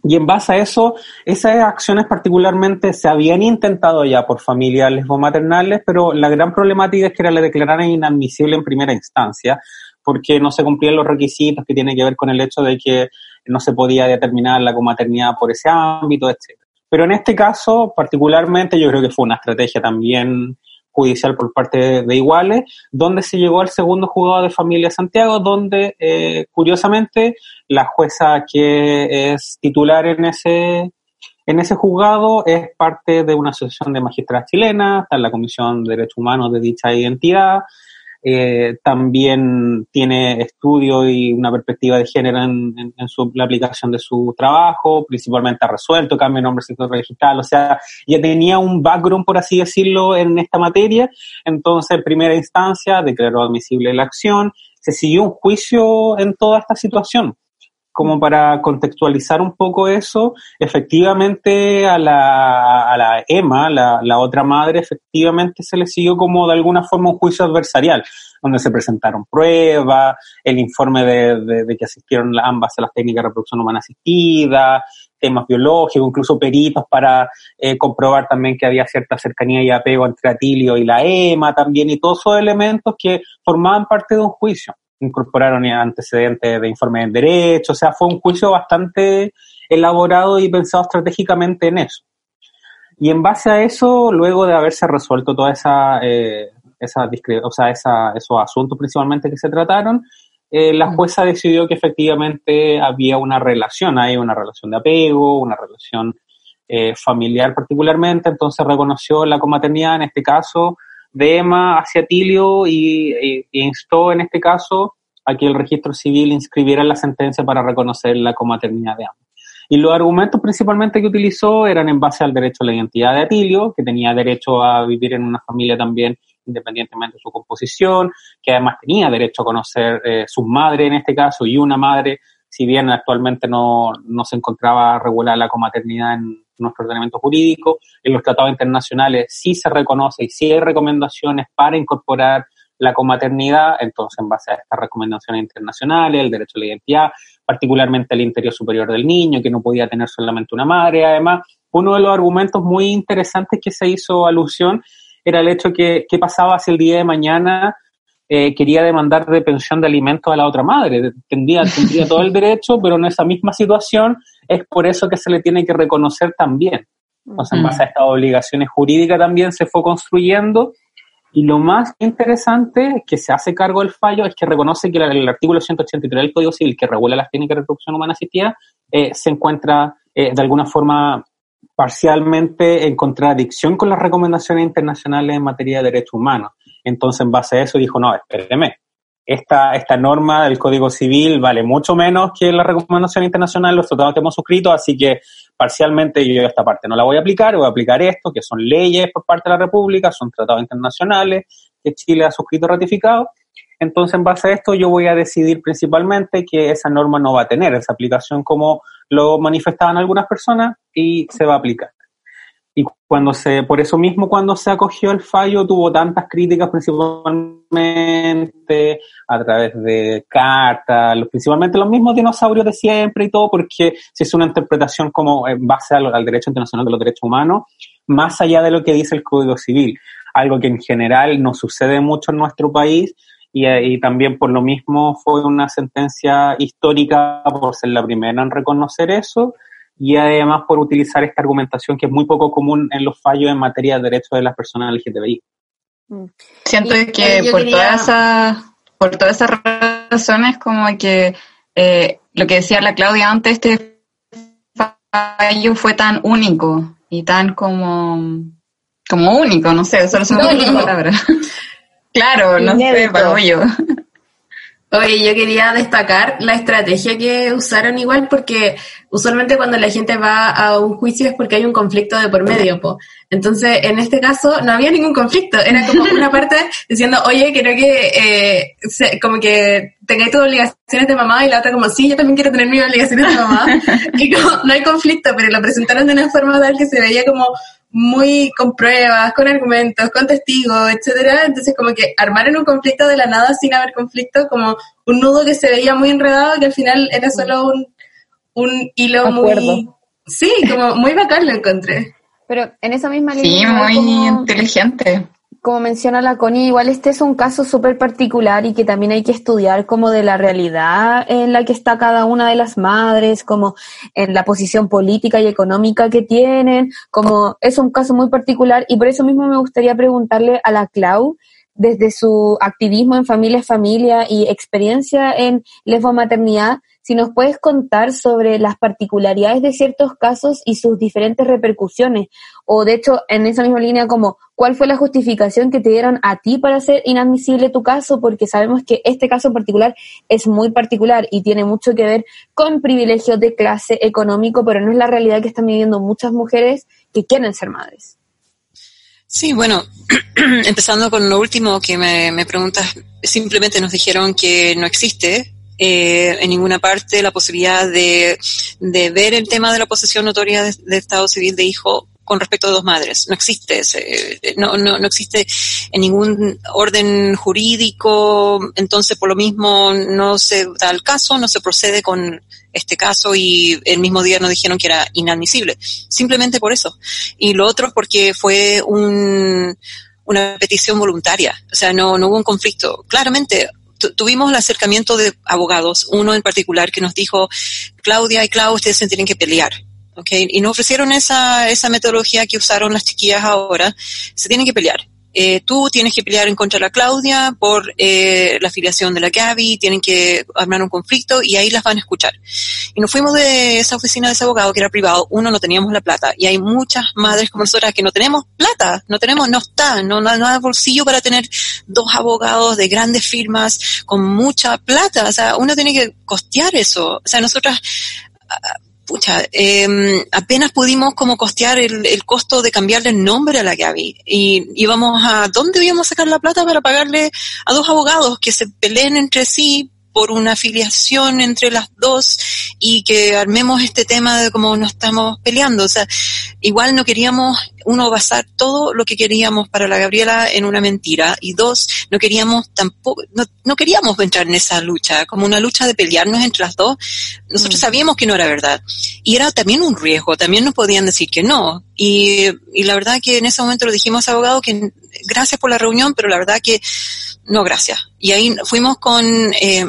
Y en base a eso, esas acciones particularmente se habían intentado ya por familias lesbomaternales, pero la gran problemática es que la declararan inadmisible en primera instancia, porque no se cumplían los requisitos que tienen que ver con el hecho de que no se podía determinar la comaternidad por ese ámbito, etc. Pero en este caso, particularmente, yo creo que fue una estrategia también judicial por parte de, iguales, donde se llegó al segundo juzgado de familia Santiago, donde eh, curiosamente la jueza que es titular en ese en ese juzgado es parte de una asociación de magistradas chilenas, está en la Comisión de Derechos Humanos de dicha identidad, eh, también tiene estudio y una perspectiva de género en, su, la aplicación de su trabajo, principalmente ha resuelto cambio de nombre sector registral, o sea, ya tenía un background, por así decirlo, en esta materia, entonces en primera instancia declaró admisible la acción, se siguió un juicio en toda esta situación como para contextualizar un poco eso, efectivamente a la, a la Emma, la, la, otra madre, efectivamente se le siguió como de alguna forma un juicio adversarial, donde se presentaron pruebas, el informe de, de, que asistieron ambas a las técnicas de reproducción humana asistida, temas biológicos, incluso peritos para eh, comprobar también que había cierta cercanía y apego entre Atilio y la EMA también, y todos esos elementos que formaban parte de un juicio incorporaron antecedentes de informe de derecho, o sea, fue un juicio bastante elaborado y pensado estratégicamente en eso. Y en base a eso, luego de haberse resuelto toda esa, eh, esa, o sea, esa, esos asuntos principalmente que se trataron, eh, la jueza decidió que efectivamente había una relación, hay una relación de apego, una relación eh, familiar particularmente, entonces reconoció la comaternidad en este caso de Emma hacia Tilio y, instó en este caso a que el registro civil inscribiera la sentencia para reconocer la comaternidad de Emma. Y los argumentos principalmente que utilizó eran en base al derecho a la identidad de Atilio, que tenía derecho a vivir en una familia también independientemente de su composición, que además tenía derecho a conocer eh, su madre en este caso y una madre, si bien actualmente no, no se encontraba regular la comaternidad en, nuestro ordenamiento jurídico. En los tratados internacionales sí se reconoce y sí hay recomendaciones para incorporar la comaternidad, entonces en base a estas recomendaciones internacionales, el derecho a la identidad, particularmente el interior superior del niño, que no podía tener solamente una madre. Además, uno de los argumentos muy interesantes que se hizo alusión era el hecho que qué pasaba si el día de mañana eh, quería demandar de pensión de alimentos a la otra madre. Tendría, tendría todo el derecho, pero en esa misma situación es por eso que se le tiene que reconocer también. Entonces, en base a estas obligaciones jurídicas también se fue construyendo. Y lo más interesante que se hace cargo del fallo es que reconoce que el artículo 183 del Código Civil, que regula las técnicas de reproducción humana asistida, eh, se encuentra eh, de alguna forma parcialmente en contradicción con las recomendaciones internacionales en materia de derechos humanos. Entonces, en base a eso, dijo, no, espéreme, esta, esta norma del Código Civil vale mucho menos que la recomendación internacional, los tratados que hemos suscrito, así que parcialmente yo esta parte no la voy a aplicar, voy a aplicar esto, que son leyes por parte de la República, son tratados internacionales que Chile ha suscrito ratificado. Entonces, en base a esto, yo voy a decidir principalmente que esa norma no va a tener esa aplicación como lo manifestaban algunas personas y se va a aplicar. Y cuando se, por eso mismo cuando se acogió el fallo tuvo tantas críticas principalmente a través de cartas, principalmente los mismos dinosaurios de siempre y todo, porque si es una interpretación como en base al, derecho internacional de los derechos humanos, más allá de lo que dice el Código Civil, algo que en general no sucede mucho en nuestro país, y, y, también por lo mismo fue una sentencia histórica por ser la primera en reconocer eso y además por utilizar esta argumentación que es muy poco común en los fallos en materia de derechos de las personas LGTBI. Mm. Siento que por, todas esas, por todas esas razones, como que eh, lo que decía la Claudia antes, este fallo fue tan único y tan como, como único, no sé, solo son una palabra. claro, no sé, para yo. Oye, yo quería destacar la estrategia que usaron igual porque usualmente cuando la gente va a un juicio es porque hay un conflicto de por medio, po. Entonces, en este caso no había ningún conflicto, era como una parte diciendo, oye, quiero que, eh, como que tengáis tus obligaciones de mamá y la otra como, sí, yo también quiero tener mis obligaciones de mamá. y como, no hay conflicto, pero lo presentaron de una forma tal que se veía como muy con pruebas, con argumentos, con testigos, etcétera. Entonces, como que armaron un conflicto de la nada sin haber conflicto, como un nudo que se veía muy enredado, que al final era solo un, un hilo muy. Sí, como muy bacán lo encontré. Pero en esa misma línea. Sí, muy inteligente. Como menciona la Connie, igual este es un caso súper particular y que también hay que estudiar como de la realidad en la que está cada una de las madres, como en la posición política y económica que tienen, como es un caso muy particular y por eso mismo me gustaría preguntarle a la Clau, desde su activismo en Familia es Familia y experiencia en lesbomaternidad, si nos puedes contar sobre las particularidades de ciertos casos y sus diferentes repercusiones, o de hecho, en esa misma línea, como cuál fue la justificación que te dieron a ti para hacer inadmisible tu caso, porque sabemos que este caso en particular es muy particular y tiene mucho que ver con privilegios de clase económico, pero no es la realidad que están viviendo muchas mujeres que quieren ser madres. Sí, bueno, empezando con lo último que me, me preguntas, simplemente nos dijeron que no existe eh, en ninguna parte la posibilidad de, de, ver el tema de la posesión notoria de, Estado civil de hijo con respecto a dos madres. No existe ese, no, no, no existe en ningún orden jurídico, entonces por lo mismo no se da el caso, no se procede con este caso y el mismo día nos dijeron que era inadmisible. Simplemente por eso. Y lo otro porque fue un, una petición voluntaria. O sea, no, no hubo un conflicto. Claramente, tuvimos el acercamiento de abogados, uno en particular que nos dijo, Claudia y Clau, ustedes se tienen que pelear. Okay, y nos ofrecieron esa, esa metodología que usaron las chiquillas ahora, se tienen que pelear eh, tú tienes que pelear en contra de la Claudia por eh, la afiliación de la Gaby, tienen que armar un conflicto y ahí las van a escuchar. Y nos fuimos de esa oficina de ese abogado que era privado, uno no teníamos la plata y hay muchas madres como nosotras que no tenemos plata, no tenemos, no está, no, no, no hay bolsillo para tener dos abogados de grandes firmas con mucha plata, o sea, uno tiene que costear eso, o sea, nosotras pucha, eh, apenas pudimos como costear el, el, costo de cambiarle el nombre a la Gaby. Y íbamos a, ¿dónde íbamos a sacar la plata para pagarle a dos abogados que se peleen entre sí por una afiliación entre las dos y que armemos este tema de cómo nos estamos peleando. O sea, igual no queríamos, uno, basar todo lo que queríamos para la Gabriela en una mentira y dos, no queríamos tampoco, no, no queríamos entrar en esa lucha, como una lucha de pelearnos entre las dos. Nosotros mm. sabíamos que no era verdad. Y era también un riesgo, también nos podían decir que no. Y, y la verdad que en ese momento lo dijimos a abogado que gracias por la reunión, pero la verdad que no, gracias. Y ahí fuimos con, eh,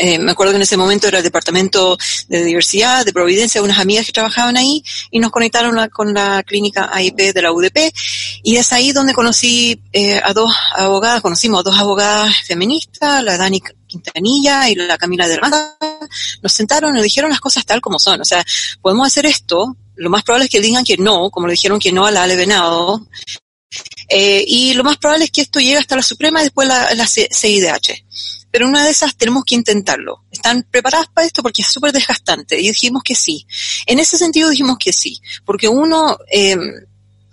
eh, me acuerdo que en ese momento era el departamento de diversidad, de Providencia, unas amigas que trabajaban ahí y nos conectaron con la clínica AIP de la UDP y es ahí donde conocí eh, a dos abogadas, conocimos a dos abogadas feministas, la Dani Quintanilla y la Camila de Mata, nos sentaron y nos dijeron las cosas tal como son, o sea, podemos hacer esto, lo más probable es que digan que no, como le dijeron que no a la Ale Venado, eh, y lo más probable es que esto llegue hasta la Suprema y después la, la CIDH. Pero una de esas tenemos que intentarlo. ¿Están preparadas para esto? Porque es súper desgastante. Y dijimos que sí. En ese sentido dijimos que sí. Porque uno, eh,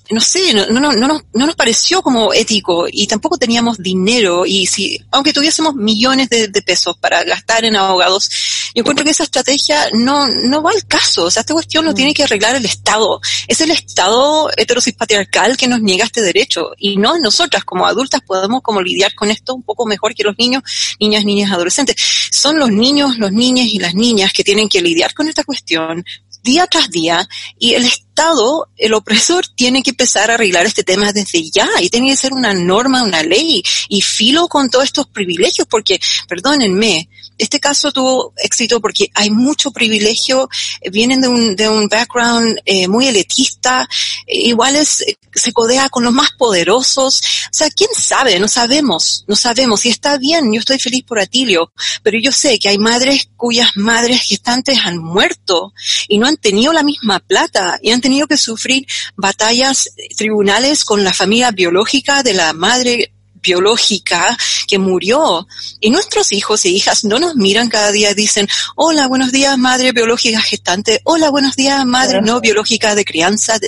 no sé, no, no, no, no, nos pareció como ético y tampoco teníamos dinero y si, aunque tuviésemos millones de, de, pesos para gastar en abogados, yo encuentro que esa estrategia no, no va al caso. O sea, esta cuestión lo tiene que arreglar el Estado. Es el Estado heterosis-patriarcal que nos niega este derecho y no nosotras como adultas podemos como lidiar con esto un poco mejor que los niños, niñas, niñas, adolescentes. Son los niños, los niños y las niñas que tienen que lidiar con esta cuestión día tras día y el Estado, el opresor, tiene que empezar a arreglar este tema desde ya y tiene que ser una norma, una ley y filo con todos estos privilegios porque, perdónenme, este caso tuvo éxito porque hay mucho privilegio, eh, vienen de un, de un background eh, muy elitista, eh, igual es, se codea con los más poderosos. O sea, quién sabe, no sabemos, no sabemos. Y está bien, yo estoy feliz por Atilio, pero yo sé que hay madres cuyas madres gestantes han muerto y no han tenido la misma plata y han tenido que sufrir batallas tribunales con la familia biológica de la madre biológica que murió. Y nuestros hijos e hijas no nos miran cada día y dicen, hola, buenos días, madre biológica gestante, hola, buenos días, madre no biológica de crianza.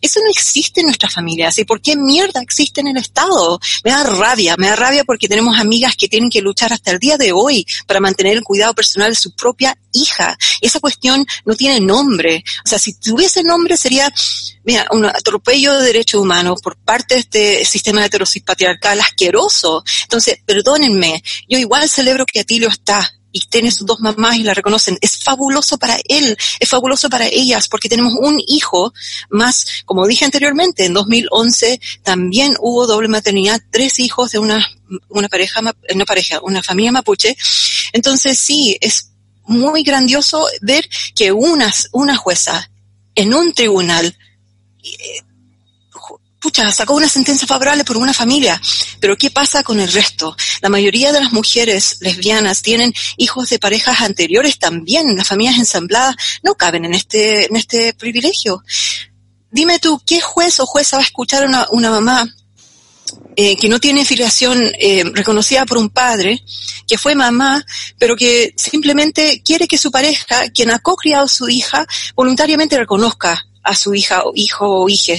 Eso no existe en nuestra familia. ¿Y por qué mierda existe en el Estado? Me da rabia, me da rabia porque tenemos amigas que tienen que luchar hasta el día de hoy para mantener el cuidado personal de su propia hija. Esa cuestión no tiene nombre. O sea, si tuviese nombre sería mira, un atropello de derechos humanos por parte de este sistema heterosis patriarcal asqueroso. Entonces, perdónenme, yo igual celebro que Atilio está y tiene sus dos mamás y la reconocen. Es fabuloso para él, es fabuloso para ellas, porque tenemos un hijo más, como dije anteriormente, en 2011 también hubo doble maternidad, tres hijos de una, una pareja, una pareja, una familia mapuche. Entonces sí, es muy grandioso ver que una, una jueza en un tribunal eh, pucha, sacó una sentencia favorable por una familia, pero ¿qué pasa con el resto? La mayoría de las mujeres lesbianas tienen hijos de parejas anteriores también, las familias ensambladas no caben en este, en este privilegio. Dime tú, ¿qué juez o jueza va a escuchar a una, una mamá eh, que no tiene filiación eh, reconocida por un padre, que fue mamá, pero que simplemente quiere que su pareja, quien ha co-criado su hija, voluntariamente reconozca a su hija o hijo o hija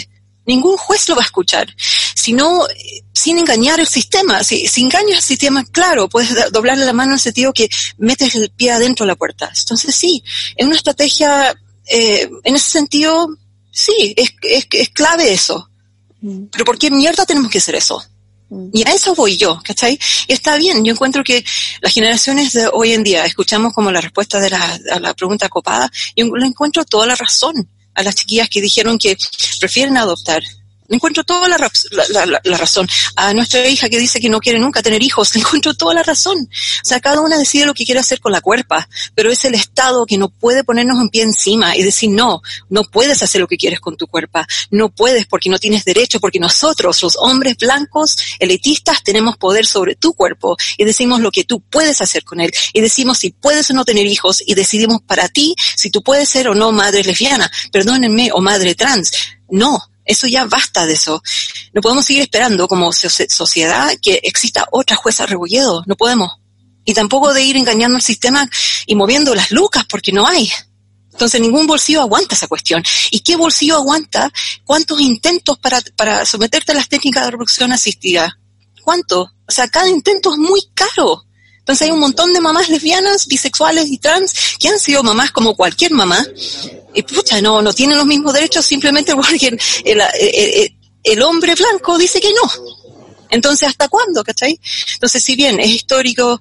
ningún juez lo va a escuchar, sino sin engañar el sistema. Si, si engañas el sistema, claro, puedes doblarle la mano en el sentido que metes el pie adentro de la puerta. Entonces sí, es una estrategia, eh, en ese sentido, sí, es, es, es clave eso. Pero ¿por qué mierda tenemos que hacer eso? Y a eso voy yo, ¿cachai? Y está bien, yo encuentro que las generaciones de hoy en día, escuchamos como la respuesta de la, a la pregunta copada, yo le encuentro toda la razón a las chiquillas que dijeron que prefieren adoptar encuentro toda la, la, razón. A nuestra hija que dice que no quiere nunca tener hijos, encuentro toda la razón. O sea, cada una decide lo que quiere hacer con la cuerpa, pero es el Estado que no puede ponernos un pie encima y decir, no, no puedes hacer lo que quieres con tu cuerpa. No puedes porque no tienes derecho, porque nosotros, los hombres blancos, elitistas, tenemos poder sobre tu cuerpo y decimos lo que tú puedes hacer con él. Y decimos si puedes o no tener hijos y decidimos para ti si tú puedes ser o no madre lesbiana, perdónenme, o madre trans. No, eso ya basta de eso. No podemos seguir esperando como sociedad que exista otra jueza Rebolledo. No podemos. Y tampoco de ir engañando al sistema y moviendo las lucas porque no hay. Entonces ningún bolsillo aguanta esa cuestión. ¿Y qué bolsillo aguanta? ¿Cuántos intentos para, para someterte a las técnicas de reproducción asistida? ¿Cuánto? O sea, cada intento es muy caro. Entonces hay un montón de mamás lesbianas, bisexuales y trans que han sido mamás como cualquier mamá y pucha, no, no tienen los mismos derechos simplemente porque el, el, hombre blanco dice que no. Entonces, ¿hasta cuándo? ¿Cachai? Entonces, si bien es histórico,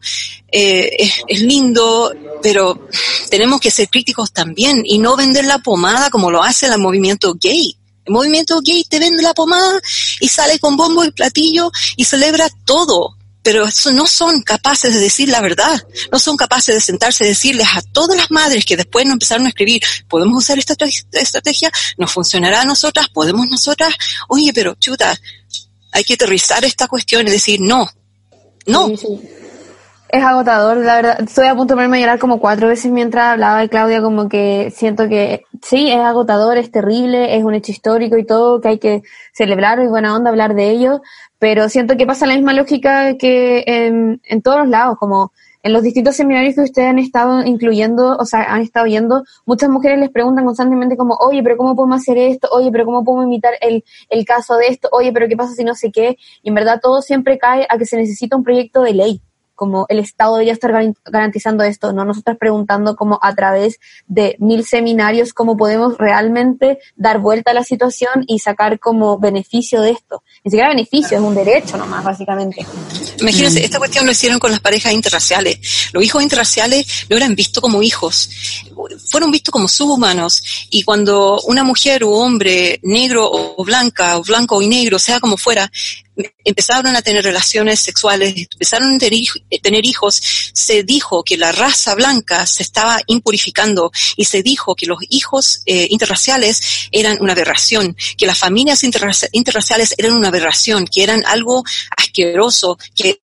eh, es, es, lindo, pero tenemos que ser críticos también y no vender la pomada como lo hace el movimiento gay. El movimiento gay te vende la pomada y sale con bombo y platillo y celebra todo pero no son capaces de decir la verdad, no son capaces de sentarse y decirles a todas las madres que después no empezaron a escribir, podemos usar esta estrategia, nos funcionará a nosotras, podemos nosotras, oye, pero chuta, hay que aterrizar esta cuestión y decir no, no. Es agotador, la verdad. Estoy a punto de ponerme a llorar como cuatro veces mientras hablaba de Claudia, como que siento que sí, es agotador, es terrible, es un hecho histórico y todo, que hay que celebrar y buena onda hablar de ello, pero siento que pasa la misma lógica que en, todos los lados, como en los distintos seminarios que ustedes han estado incluyendo, o sea, han estado viendo, muchas mujeres les preguntan constantemente como, oye, pero ¿cómo podemos hacer esto? Oye, pero ¿cómo podemos imitar el, el caso de esto? Oye, pero ¿qué pasa si no sé qué? Y en verdad todo siempre cae a que se necesita un proyecto de ley como el Estado debería estar garantizando esto, no nosotros preguntando como a través de mil seminarios cómo podemos realmente dar vuelta a la situación y sacar como beneficio de esto. Ni siquiera beneficio, es un derecho nomás, básicamente. Imagínense, esta cuestión lo hicieron con las parejas interraciales. Los hijos interraciales no eran vistos como hijos, fueron vistos como subhumanos. Y cuando una mujer o hombre negro o blanca, o blanco y negro, sea como fuera, empezaron a tener relaciones sexuales, empezaron a tener, hijos, se dijo que la raza blanca se estaba impurificando y se dijo que los hijos eh, interraciales eran una aberración, que las familias interraciales eran una aberración, que eran algo asqueroso, que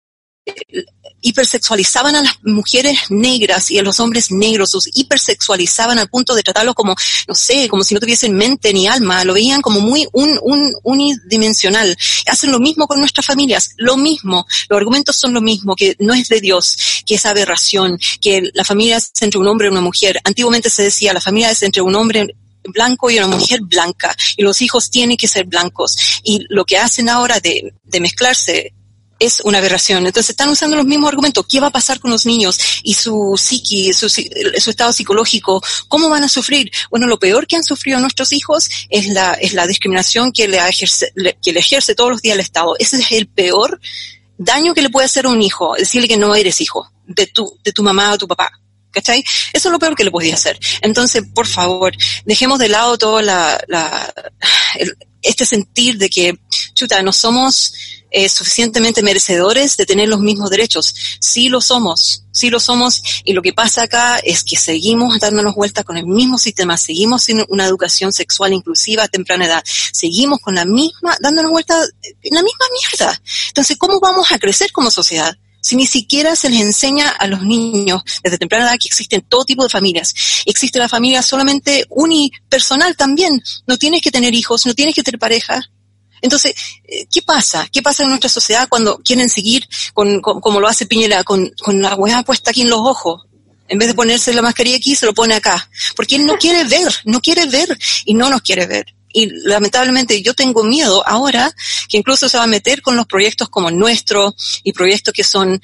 hipersexualizaban a las mujeres negras y a los hombres negros, los hipersexualizaban al punto de tratarlos como, no sé, como si no tuviesen mente ni alma, lo veían como muy un, un, unidimensional. Hacen lo mismo con nuestras familias, lo mismo, los argumentos son lo mismo, que no es de Dios, que es aberración, que la familia es entre un hombre y una mujer. Antiguamente se decía, la familia es entre un hombre blanco y una mujer blanca, y los hijos tienen que ser blancos. Y lo que hacen ahora de, de mezclarse es una aberración. Entonces están usando los mismos argumentos. ¿Qué va a pasar con los niños y su psiqui, su, estado psicológico? ¿Cómo van a sufrir? Bueno, lo peor que han sufrido nuestros hijos es la, es la discriminación que le, ejerce, que le ejerce todos los días el Estado. Ese es el peor daño que le puede hacer a un hijo, decirle que no eres hijo de tu, de tu mamá o tu papá. ¿Cachai? Eso es lo peor que le podía hacer. Entonces, por favor, dejemos de lado todo la, la, este sentir de que, chuta, no somos eh, suficientemente merecedores de tener los mismos derechos. Sí lo somos, sí lo somos. Y lo que pasa acá es que seguimos dándonos vueltas con el mismo sistema, seguimos sin una educación sexual inclusiva a temprana edad, seguimos con la misma, dándonos vueltas la misma mierda. Entonces, ¿cómo vamos a crecer como sociedad? Si ni siquiera se les enseña a los niños desde temprana edad que existen todo tipo de familias. Existe la familia solamente unipersonal también. No tienes que tener hijos, no tienes que tener pareja. Entonces, eh, ¿qué pasa? ¿Qué pasa en nuestra sociedad cuando quieren seguir con, como lo hace Piñera, con, con la weá puesta aquí en los ojos? En vez de ponerse la mascarilla aquí, se lo pone acá. Porque él no quiere ver, no quiere ver y no nos quiere ver. Y lamentablemente yo tengo miedo ahora que incluso se va a meter con los proyectos como nuestro y proyectos que son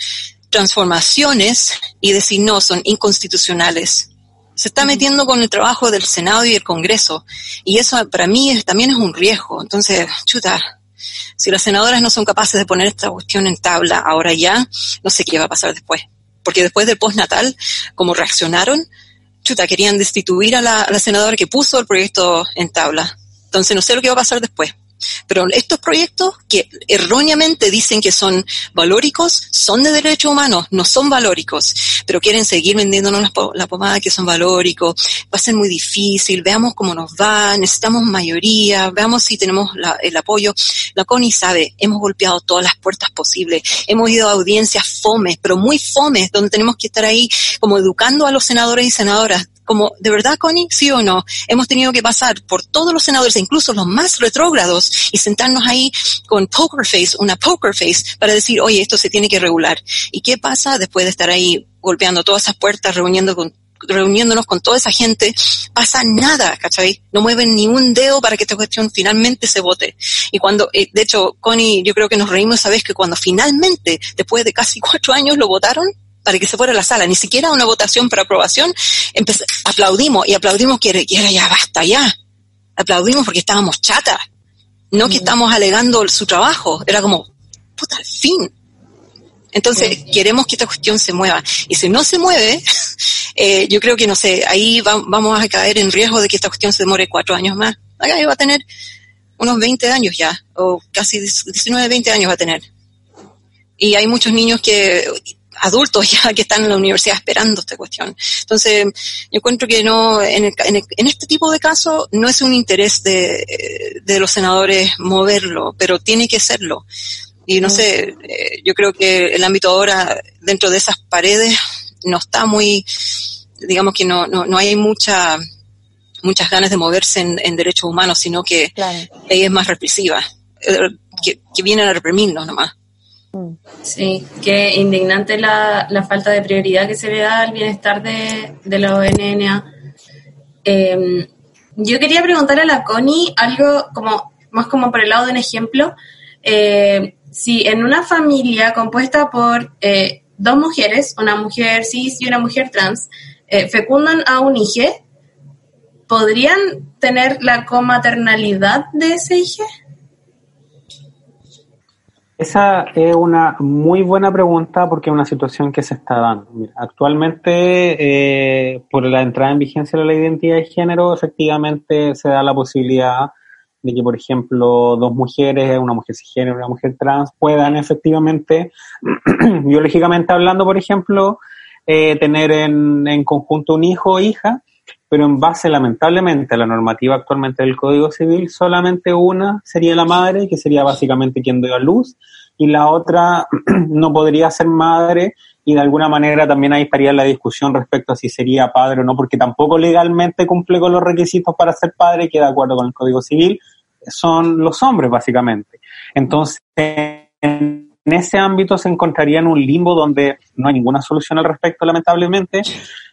transformaciones y decir no, son inconstitucionales. Se está metiendo con el trabajo del Senado y el Congreso. Y eso para mí es- también es un riesgo. Entonces, chuta, si las senadoras no son capaces de poner esta cuestión en tabla ahora ya, no sé qué va a pasar después. Porque después del postnatal, como reaccionaron, chuta, querían destituir a la, a la senadora que puso el proyecto en tabla. Entonces no sé lo que va a pasar después. Pero estos proyectos que erróneamente dicen que son valóricos, son de derechos humanos, no son valóricos, pero quieren seguir vendiéndonos la, la pomada que son valóricos. Va a ser muy difícil, veamos cómo nos va, necesitamos mayoría, veamos si tenemos la- el apoyo. La CONI sabe, hemos golpeado todas las puertas posibles, hemos ido a audiencias fomes, pero muy fomes, donde tenemos que estar ahí como educando a los senadores y senadoras como, ¿de verdad, Connie? ¿Sí o no? Hemos tenido que pasar por todos los senadores, incluso los más retrógrados, y sentarnos ahí con poker face, una poker face, para decir, oye, esto se tiene que regular. ¿Y qué pasa después de estar ahí golpeando todas esas puertas, reuniendo con, reuniéndonos con toda esa gente? Pasa nada, ¿cachai? No mueven ni un dedo para que esta cuestión finalmente se vote. Y cuando, eh, de hecho, Connie, yo creo que nos reímos esa vez que cuando finalmente, después de casi cuatro años, lo votaron, para que se fuera a la sala, ni siquiera una votación para aprobación, empecé- aplaudimos y aplaudimos que era, ya basta ya. Aplaudimos porque estábamos chatas, no que estábamos alegando su trabajo, era como, puta, al fin. Entonces, queremos que esta cuestión se mueva. Y si no se mueve, eh, yo creo que, no sé, ahí va- vamos a caer en riesgo de que esta cuestión se demore cuatro años más. Acá va a tener unos 20 años ya, o casi 19, 20 años va a tener. Y hay muchos niños que, adultos ya, que están en la universidad esperando esta cuestión. Entonces, yo encuentro que no, en, el- en el- en este tipo de casos, no es un interés de, de los senadores moverlo, pero tiene que serlo. Y no sé, eh, yo creo que el ámbito ahora, dentro de esas paredes, no está muy, digamos que no, no, no hay mucha, muchas ganas de moverse en, en derechos humanos, sino que la ley es más represiva, eh, que, que vienen a reprimirnos nomás. Sí, qué indignante la, la falta de prioridad que se le da al bienestar de, de la ONNA. Eh, yo quería preguntar a la Connie algo como más como por el lado de un ejemplo. Eh, si en una familia compuesta por eh, dos mujeres, una mujer cis y una mujer trans, eh, fecundan a un hijo, ¿podrían tener la comaternalidad de ese hijo? Esa es una muy buena pregunta porque es una situación que se está dando. Mira, actualmente, eh, por la entrada en vigencia de la ley de identidad de género, efectivamente se da la posibilidad de que, por ejemplo, dos mujeres, una mujer cisgénero y una mujer trans, puedan efectivamente, biológicamente hablando, por ejemplo, eh, tener en, en conjunto un hijo o hija, pero en base, lamentablemente, a la normativa actualmente del Código Civil, solamente una sería la madre, que sería básicamente quien dio a luz, y la otra no podría ser madre, y de alguna manera también ahí estaría la discusión respecto a si sería padre o no, porque tampoco legalmente cumple con los requisitos para ser padre, que de acuerdo con el Código Civil son los hombres, básicamente. Entonces, en ese ámbito se encontraría en un limbo donde no hay ninguna solución al respecto, lamentablemente,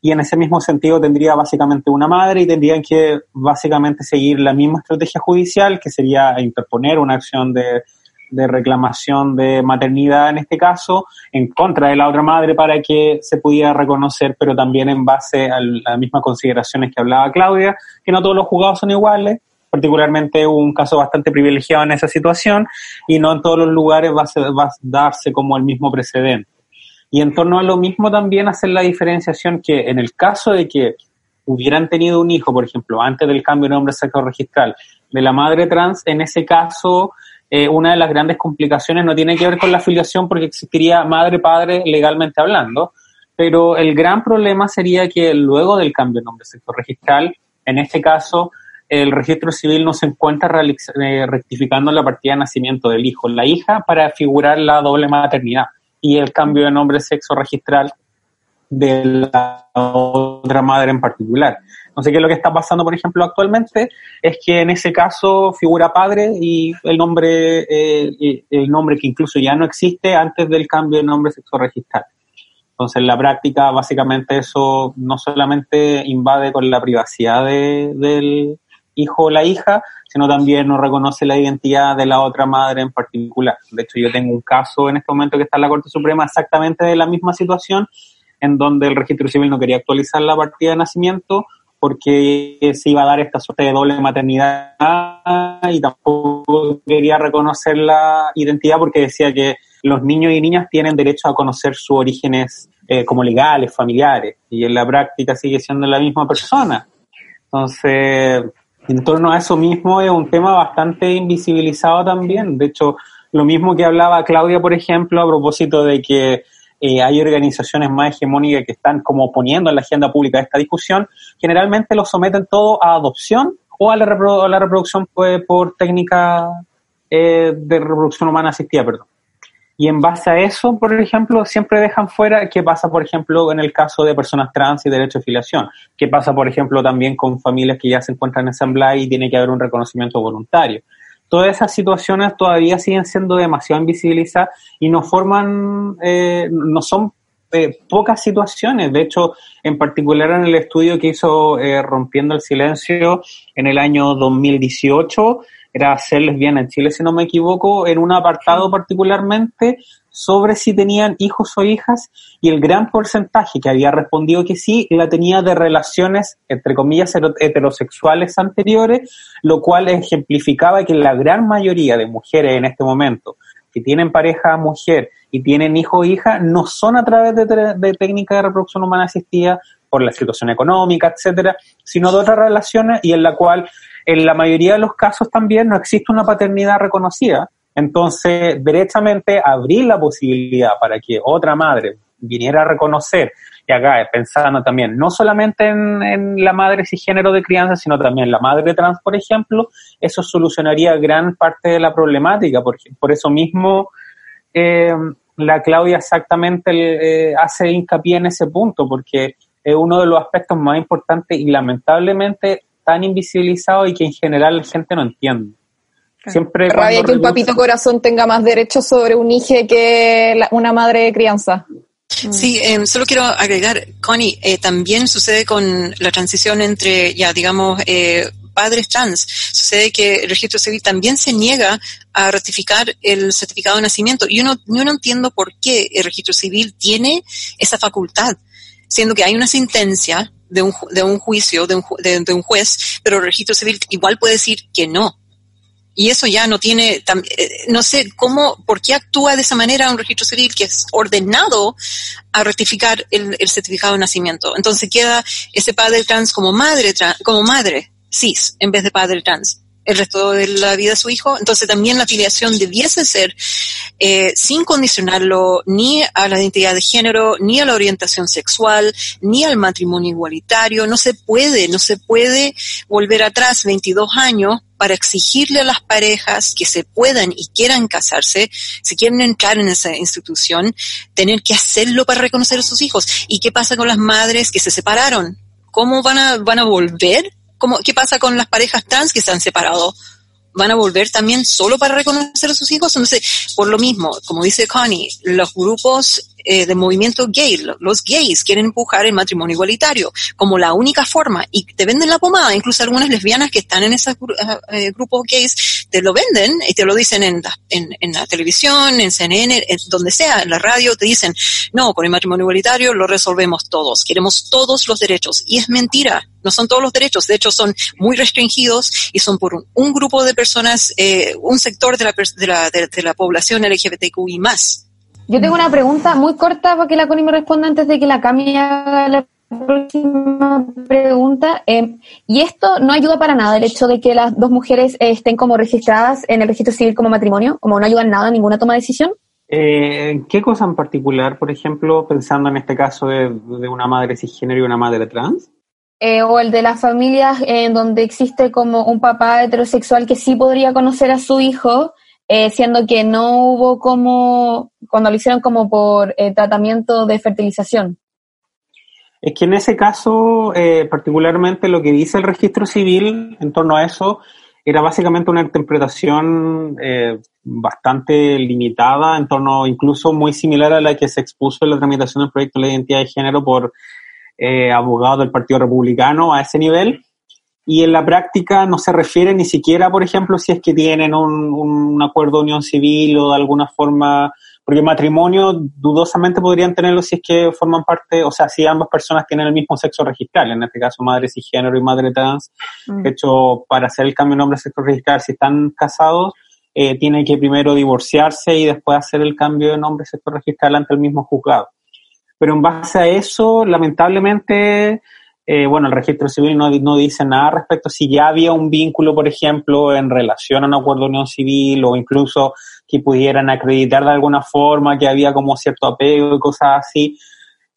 y en ese mismo sentido tendría básicamente una madre y tendrían que básicamente seguir la misma estrategia judicial, que sería interponer una acción de, de reclamación de maternidad en este caso, en contra de la otra madre para que se pudiera reconocer, pero también en base a las mismas consideraciones que hablaba Claudia, que no todos los juzgados son iguales, particularmente un caso bastante privilegiado en esa situación y no en todos los lugares va a, darse como el mismo precedente. Y en torno a lo mismo también hacer la diferenciación que en el caso de que hubieran tenido un hijo, por ejemplo, antes del cambio de nombre sexo registral, de la madre trans, en ese caso, eh, una de las grandes complicaciones no tiene que ver con la afiliación porque existiría madre-padre legalmente hablando, pero el gran problema sería que luego del cambio de nombre sexo registral, en este caso, el registro civil no se encuentra eh, rectificando la partida de nacimiento del hijo, la hija, para figurar la doble maternidad y el cambio de nombre sexo registral de la otra madre en particular. Sé qué es lo que está pasando, por ejemplo, actualmente, es que en ese caso figura padre y el nombre, eh, el nombre que incluso ya no existe antes del cambio de nombre sexo registral. Entonces, en la práctica, básicamente eso no solamente invade con la privacidad del hijo o la hija, sino también no reconoce la identidad de la otra madre en particular. De hecho, yo tengo un caso en este momento que está en la Corte Suprema exactamente de la misma situación, en donde el registro civil no quería actualizar la partida de nacimiento porque se iba a dar esta suerte de doble maternidad y tampoco quería reconocer la identidad porque decía que los niños y niñas tienen derecho a conocer sus orígenes eh, como legales, familiares, y en la práctica sigue siendo la misma persona. Entonces, en torno a eso mismo es un tema bastante invisibilizado también. De hecho, lo mismo que hablaba Claudia, por ejemplo, a propósito de que eh, hay organizaciones más hegemónicas que están como poniendo en la agenda pública esta discusión, generalmente lo someten todo a adopción o a la, reproducción pues, por técnica eh, de reproducción humana asistida, perdón. Y en base a eso, por ejemplo, siempre dejan fuera qué pasa, por ejemplo, en el caso de personas trans y derecho de filiación. Qué pasa, por ejemplo, también con familias que ya se encuentran en asamblea y tiene que haber un reconocimiento voluntario. Todas esas situaciones todavía siguen siendo demasiado invisibilizadas y no forman, eh, no son eh, pocas situaciones. De hecho, en particular en el estudio que hizo eh, Rompiendo el Silencio en el año 2018, era ser lesbiana en Chile, si no me equivoco, en un apartado particularmente sobre si tenían hijos o hijas y el gran porcentaje que había respondido que sí la tenía de relaciones, entre comillas, heterosexuales anteriores, lo cual ejemplificaba que la gran mayoría de mujeres en este momento que tienen pareja mujer y tienen hijo o hija no son a través de, de técnicas de reproducción humana asistida por la situación económica, etcétera, sino de otras relaciones y en la cual en la mayoría de los casos también no existe una paternidad reconocida. Entonces, derechamente abrir la posibilidad para que otra madre viniera a reconocer, y acá pensando también no solamente en, la madre cisgénero de crianza, sino también la madre trans, por ejemplo, eso solucionaría gran parte de la problemática. Por, por eso mismo, eh, la Claudia exactamente eh, hace hincapié en ese punto, porque es uno de los aspectos más importantes y lamentablemente tan invisibilizado y que en general la gente no entiende. Siempre rabia que un papito corazón tenga más derechos sobre un hijo que una madre de crianza. Sí, em, solo quiero agregar, Connie, eh, también sucede con la transición entre, ya digamos, eh, padres trans. Sucede que el registro civil también se niega a ratificar el certificado de nacimiento. Y yo no, yo no entiendo por qué el registro civil tiene esa facultad, siendo que hay una sentencia de un, de un juicio de un, de, un juez, pero el registro civil igual puede decir que no. Y eso ya no tiene, eh, no sé cómo, por qué actúa de esa manera un registro civil que es ordenado a rectificar el, certificado de nacimiento. Entonces queda ese padre trans como madre, como madre cis en vez de padre trans el resto de la vida de su hijo. Entonces también la afiliación debiese ser eh, sin condicionarlo ni a la identidad de género, ni a la orientación sexual, ni al matrimonio igualitario. No se puede, no se puede volver atrás 22 años para exigirle a las parejas que se puedan y quieran casarse, si quieren entrar en esa institución, tener que hacerlo para reconocer a sus hijos. ¿Y qué pasa con las madres que se separaron? ¿Cómo van a, van a volver ¿Qué pasa con las parejas trans que se han separado? ¿Van a volver también solo para reconocer a sus hijos? Entonces, por lo mismo, como dice Connie, los grupos eh, de movimiento gay, los gays quieren empujar el matrimonio igualitario como la única forma y te venden la pomada, incluso algunas lesbianas que están en esos eh, eh, grupos gays te lo venden y te lo dicen en la, en, la televisión, en CNN, en donde sea, en la radio, te dicen, no, con el matrimonio igualitario lo resolvemos todos, queremos todos los derechos. Y es mentira, no son todos los derechos, de hecho son muy restringidos y son por un, grupo de personas, un sector de la, de la, de la población LGBTQI más Yo tengo una pregunta muy corta para que la Connie me responda antes de que la Cami haga la próxima pregunta. Eh, y esto no ayuda para nada, el hecho de que las dos mujeres eh, estén como registradas en el registro civil como matrimonio, como no ayuda en nada a ninguna toma de decisión. Eh, ¿Qué cosa en particular, por ejemplo, pensando en este caso de, de una madre cisgénero y una madre trans? Eh, o el de las familias en donde existe como un papá heterosexual que sí podría conocer a su hijo, eh, siendo que no hubo como, cuando lo hicieron como por eh, tratamiento de fertilización. Es que en ese caso, eh, particularmente lo que dice el registro civil en torno a eso, era básicamente una interpretación eh, bastante limitada, en torno incluso muy similar a la que se expuso en la tramitación del proyecto de identidad de género por eh, abogados del Partido Republicano a ese nivel. Y en la práctica no se refiere ni siquiera, por ejemplo, si es que tienen un, un acuerdo de unión civil o de alguna forma, porque matrimonio dudosamente podrían tenerlo si es que forman parte, o sea, si ambas personas tienen el mismo sexo registral, en este caso madre cisgénero y madre trans, Mm. de hecho, para hacer el cambio de nombre sexo registral, si están casados, eh, tienen que primero divorciarse y después hacer el cambio de nombre sexo registral ante el mismo juzgado. Pero en base a eso, lamentablemente, eh, bueno, el registro civil no, no dice nada respecto si ya había un vínculo, por ejemplo, en relación a un acuerdo de unión civil o incluso que pudieran acreditar de alguna forma que había como cierto apego y cosas así.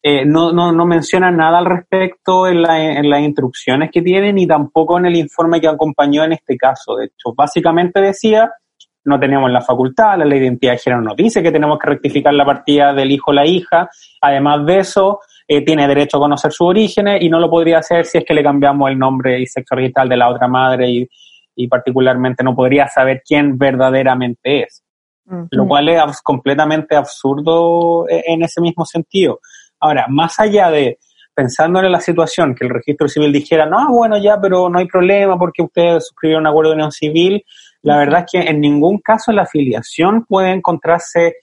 Eh, no, no, no menciona nada al respecto en, la, en las instrucciones que tienen ni tampoco en el informe que acompañó en este caso. De hecho, básicamente decía, no tenemos la facultad, la ley de identidad de género nos dice que tenemos que rectificar la partida del hijo o la hija. Además de eso, eh, tiene derecho a conocer sus orígenes y no lo podría hacer si es que le cambiamos el nombre y sexo registral de la otra madre y, y particularmente no podría saber quién verdaderamente es. Lo cual es abs- completamente absurdo e- en ese mismo sentido. Ahora, más allá de pensando en la situación, que el registro civil dijera, no, bueno, ya, pero no hay problema porque ustedes suscribieron un acuerdo de unión civil, la verdad es que en ningún caso la afiliación puede encontrarse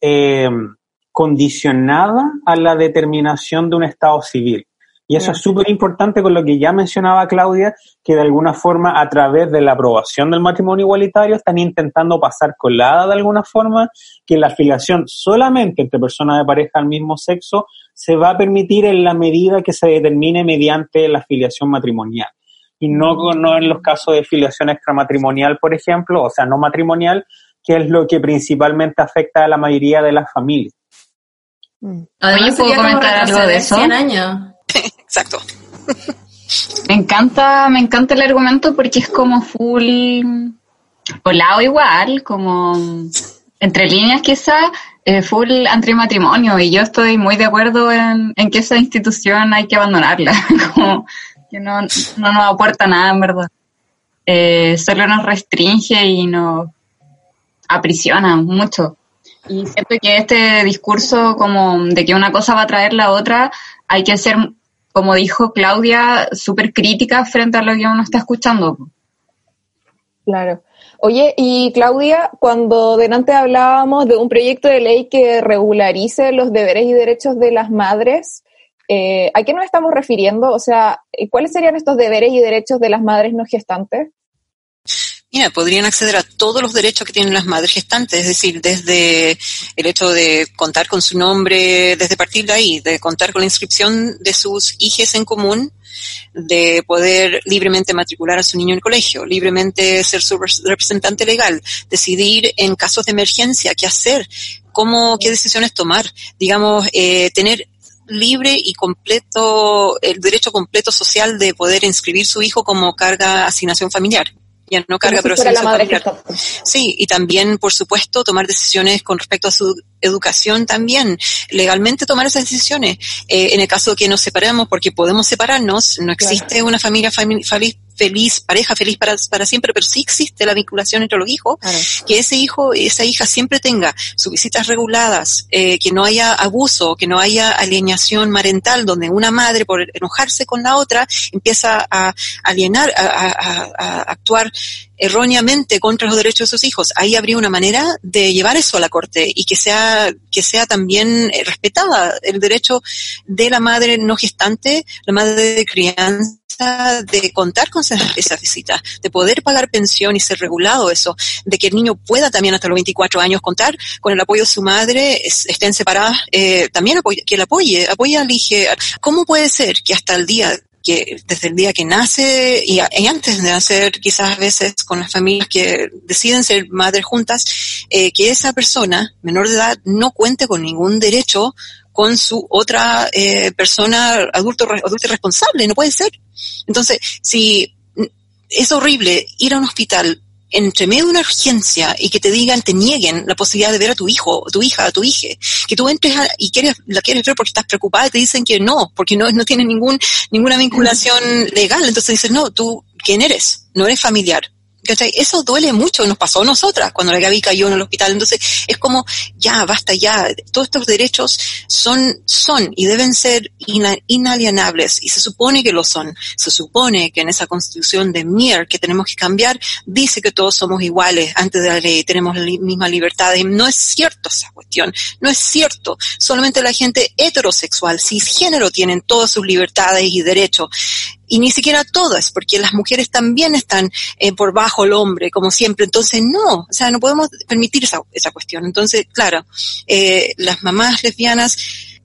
eh, condicionada a la determinación de un estado civil. Y eso es súper importante con lo que ya mencionaba Claudia, que de alguna forma a través de la aprobación del matrimonio igualitario están intentando pasar colada de alguna forma que la afiliación solamente entre personas de pareja al mismo sexo se va a permitir en la medida que se determine mediante la afiliación matrimonial. Y no, no en los casos de filiación extramatrimonial, por ejemplo, o sea, no matrimonial, que es lo que principalmente afecta a la mayoría de las familias. Oye, ¿puedo sería como comentar algo de eso? 100 años. Exacto. Me encanta, me encanta el argumento porque es como full volado igual, como entre líneas quizá, eh, full antimatrimonio y yo estoy muy de acuerdo en, en que esa institución hay que abandonarla, como que no, no nos aporta nada en verdad. Eh, solo nos restringe y nos aprisiona mucho. Y siento que este discurso como de que una cosa va a traer la otra, hay que ser, como dijo Claudia, súper crítica frente a lo que uno está escuchando. Claro. Oye, y Claudia, cuando delante hablábamos de un proyecto de ley que regularice los deberes y derechos de las madres, eh, ¿a qué nos estamos refiriendo? O sea, ¿cuáles serían estos deberes y derechos de las madres no gestantes? Podrían acceder a todos los derechos que tienen las madres gestantes, es decir, desde el hecho de contar con su nombre, desde partir de ahí, de contar con la inscripción de sus hijas en común, de poder libremente matricular a su niño en el colegio, libremente ser su representante legal, decidir en casos de emergencia qué hacer, cómo, qué decisiones tomar, digamos, eh, tener libre y completo, el derecho completo social de poder inscribir su hijo como carga asignación familiar ya no carga, pero la madre gestante. Sí, y también, por supuesto, tomar decisiones con respecto a su educación también, legalmente tomar esas decisiones. Eh, en el caso de que nos separemos, porque podemos separarnos, no existe una familia fami- feliz, feliz, pareja feliz para, para siempre, pero sí existe la vinculación entre los hijos, que ese hijo, esa hija siempre tenga sus visitas reguladas, eh, que no haya abuso, que no haya alienación parental, donde una madre por enojarse con la otra empieza a alienar, a, a- actuar erróneamente contra los derechos de sus hijos. Ahí habría una manera de llevar eso a la corte y que sea, que sea también eh, respetada el derecho de la madre no gestante, la madre de crianza de contar con esas visitas, de poder pagar pensión y ser regulado eso, de que el niño pueda también hasta los 24 años contar con el apoyo de su madre, estén separadas, eh, también que la apoye, apoya al hijo. ¿Cómo puede ser que hasta el día que desde el día que nace y, antes de nacer, quizás a veces con las familias que deciden ser madres juntas, eh, que esa persona menor de edad no cuente con ningún derecho con su otra eh, persona adulto, adulto responsable, no puede ser. Entonces, si es horrible ir a un hospital entre medio de una urgencia y que te digan, te nieguen la posibilidad de ver a tu hijo, a tu hija, a tu hija, que tú entres y quieres, la quieres ver porque estás preocupada y te dicen que no, porque no, no ningún, ninguna vinculación legal. Entonces dices, no, tú, ¿quién eres? No eres familiar. Eso duele mucho, nos pasó a nosotras cuando la Gaby cayó en el hospital. Entonces, es como, ya, basta ya, todos estos derechos son, son y deben ser inalienables y se supone que lo son. Se supone que en esa constitución de Mier que tenemos que cambiar, dice que todos somos iguales ante la ley, tenemos la misma libertad. Y no es cierto esa cuestión, no es cierto. Solamente la gente heterosexual, cisgénero, tienen todas sus libertades y derechos y ni siquiera todas, porque las mujeres también están eh, por bajo el hombre, como siempre. Entonces, no, o sea, no podemos permitir esa, esa cuestión. Entonces, claro, eh, las mamás lesbianas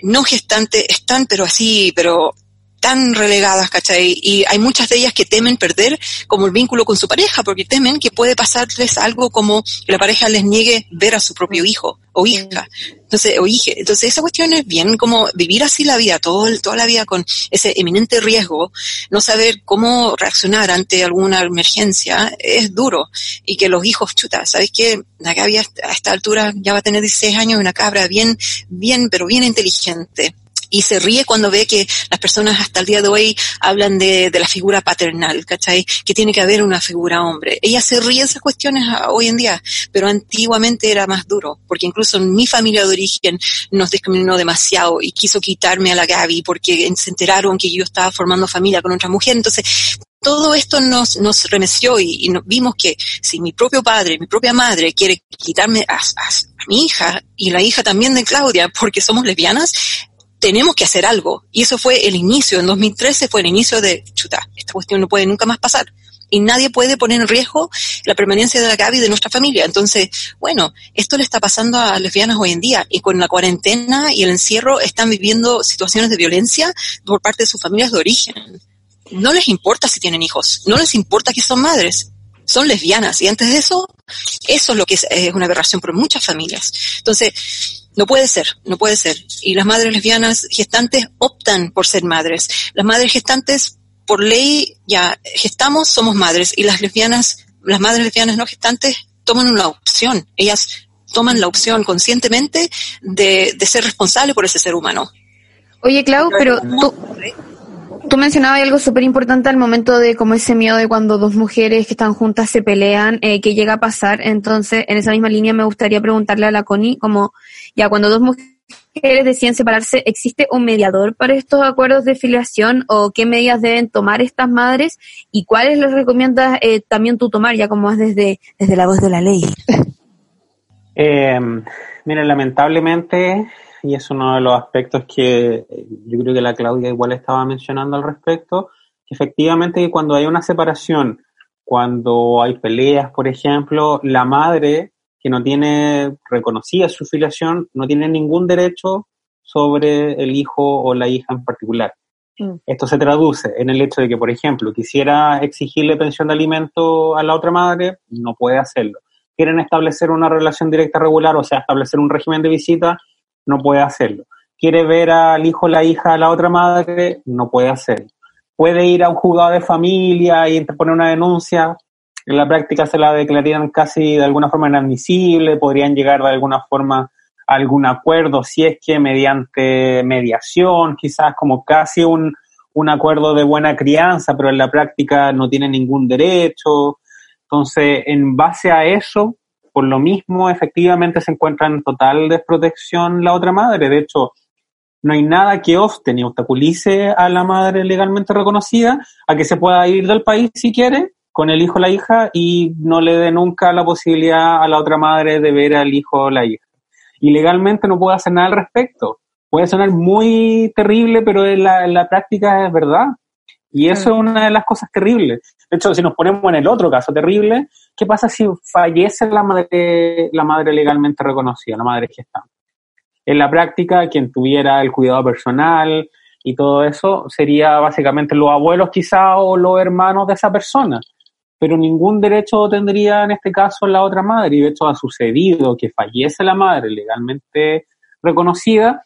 no gestantes están, pero así, pero tan relegadas, ¿cachai? Y hay muchas de ellas que temen perder como el vínculo con su pareja, porque temen que puede pasarles algo como que la pareja les niegue ver a su propio hijo o hija. Entonces, o hija. Entonces, esa cuestión es bien como vivir así la vida, todo, toda la vida con ese eminente riesgo, no saber cómo reaccionar ante alguna emergencia, es duro. Y que los hijos, chuta, ¿sabes qué? La Gaby a esta altura ya va a tener 16 años, una cabra bien, bien, pero bien inteligente y se ríe cuando ve que las personas hasta el día de hoy hablan de, de la figura paternal, ¿cachai? Que tiene que haber una figura hombre. Ella se ríe de esas cuestiones hoy en día, pero antiguamente era más duro, porque incluso mi familia de origen nos discriminó demasiado y quiso quitarme a la Gaby porque se enteraron que yo estaba formando familia con otra mujer. Entonces, todo esto nos, nos remeció y, y vimos que si mi propio padre, mi propia madre quiere quitarme a, a, mi hija y la hija también de Claudia porque somos lesbianas, tenemos que hacer algo. Y eso fue el inicio, en 2013 fue el inicio de, chuta, esta cuestión no puede nunca más pasar. Y nadie puede poner en riesgo la permanencia de la Gaby de nuestra familia. Entonces, bueno, esto le está pasando a lesbianas hoy en día. Y con la cuarentena y el encierro están viviendo situaciones de violencia por parte de sus familias de origen. No les importa si tienen hijos, no les importa que son madres, son lesbianas. Y antes de eso, eso es lo que es, es una aberración por muchas familias. Entonces, no puede ser, no puede ser. Y las madres lesbianas gestantes optan por ser madres. Las madres gestantes, por ley, ya gestamos, somos madres. Y las lesbianas, las madres lesbianas no gestantes toman una opción. Ellas toman la opción conscientemente de, de ser responsable por ese ser humano. Oye, Clau, pero tú, tú mencionabas algo súper importante al momento de como ese miedo de cuando dos mujeres que están juntas se pelean, eh, que llega a pasar. Entonces, en esa misma línea me gustaría preguntarle a la Connie, como ya cuando dos mujeres deciden separarse, ¿existe un mediador para estos acuerdos de filiación o qué medidas deben tomar estas madres y cuáles les recomiendas eh, también tú tomar, ya como es desde, desde la voz de la ley? Eh, mira, lamentablemente, y es uno de los aspectos que yo creo que la Claudia igual estaba mencionando al respecto, que efectivamente cuando hay una separación, cuando hay peleas, por ejemplo, la madre que no tiene reconocida su filiación, no tiene ningún derecho sobre el hijo o la hija en particular. Mm. Esto se traduce en el hecho de que, por ejemplo, quisiera exigirle pensión de alimento a la otra madre, no puede hacerlo. Quieren establecer una relación directa regular, o sea, establecer un régimen de visita, no puede hacerlo. Quiere ver al hijo la hija a la otra madre, no puede hacerlo. Puede ir a un juzgado de familia y interponer una denuncia, en la práctica se la declararían casi de alguna forma inadmisible, podrían llegar de alguna forma a algún acuerdo, si es que mediante mediación, quizás como casi un, un acuerdo de buena crianza, pero en la práctica no tiene ningún derecho. Entonces, en base a eso, por lo mismo, efectivamente se encuentra en total desprotección la otra madre. De hecho, no hay nada que obste ni obstaculice a la madre legalmente reconocida a que se pueda ir del país si quiere con el hijo o la hija y no le dé nunca la posibilidad a la otra madre de ver al hijo o la hija. Y legalmente no puede hacer nada al respecto. Puede sonar muy terrible, pero en la, en la práctica es verdad. Y eso es una de las cosas terribles. De hecho, si nos ponemos en el otro caso terrible, ¿qué pasa si fallece la madre, la madre legalmente reconocida, la madre gestante? En la práctica, quien tuviera el cuidado personal y todo eso sería básicamente los abuelos quizá o los hermanos de esa persona. Pero ningún derecho tendría en este caso la otra madre. Y de hecho ha sucedido que fallece la madre legalmente reconocida,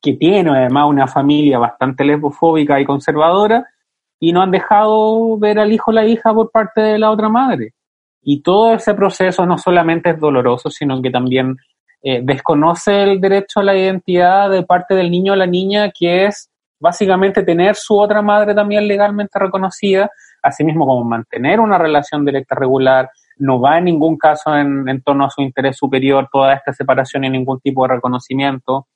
que tiene además una familia bastante lesbofóbica y conservadora, y no han dejado ver al hijo o la hija por parte de la otra madre. Y todo ese proceso no solamente es doloroso, sino que también eh, desconoce el derecho a la identidad de parte del niño o la niña, que es básicamente tener su otra madre también legalmente reconocida, asimismo como mantener una relación directa regular, no va en ningún caso en, en torno a su interés superior toda esta separación y ningún tipo de reconocimiento.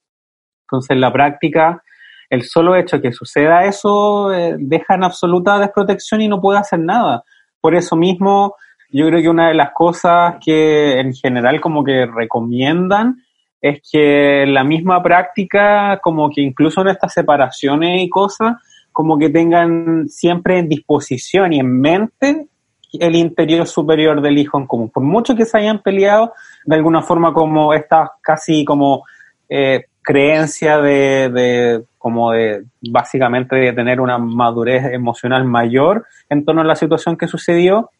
Entonces, en la práctica, el solo hecho que suceda eso eh, deja en absoluta desprotección y no puede hacer nada. Por eso mismo, yo creo que una de las cosas que en general como que recomiendan es que la misma práctica, como que incluso en estas separaciones y cosas, como que tengan siempre en disposición y en mente el interior superior del hijo en común. Por mucho que se hayan peleado, de alguna forma como esta casi como eh, creencia de, de, como de básicamente de tener una madurez emocional mayor en torno a la situación que sucedió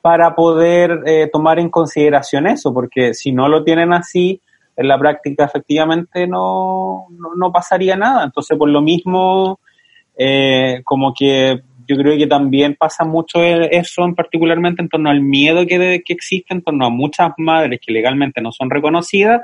para poder eh, tomar en consideración eso, porque si no lo tienen así, en la práctica efectivamente no, no, pasaría nada. Entonces, por lo mismo, eh, como que yo creo que también pasa mucho eso, en particularmente en torno al miedo que, que existe en torno a muchas madres que legalmente no son reconocidas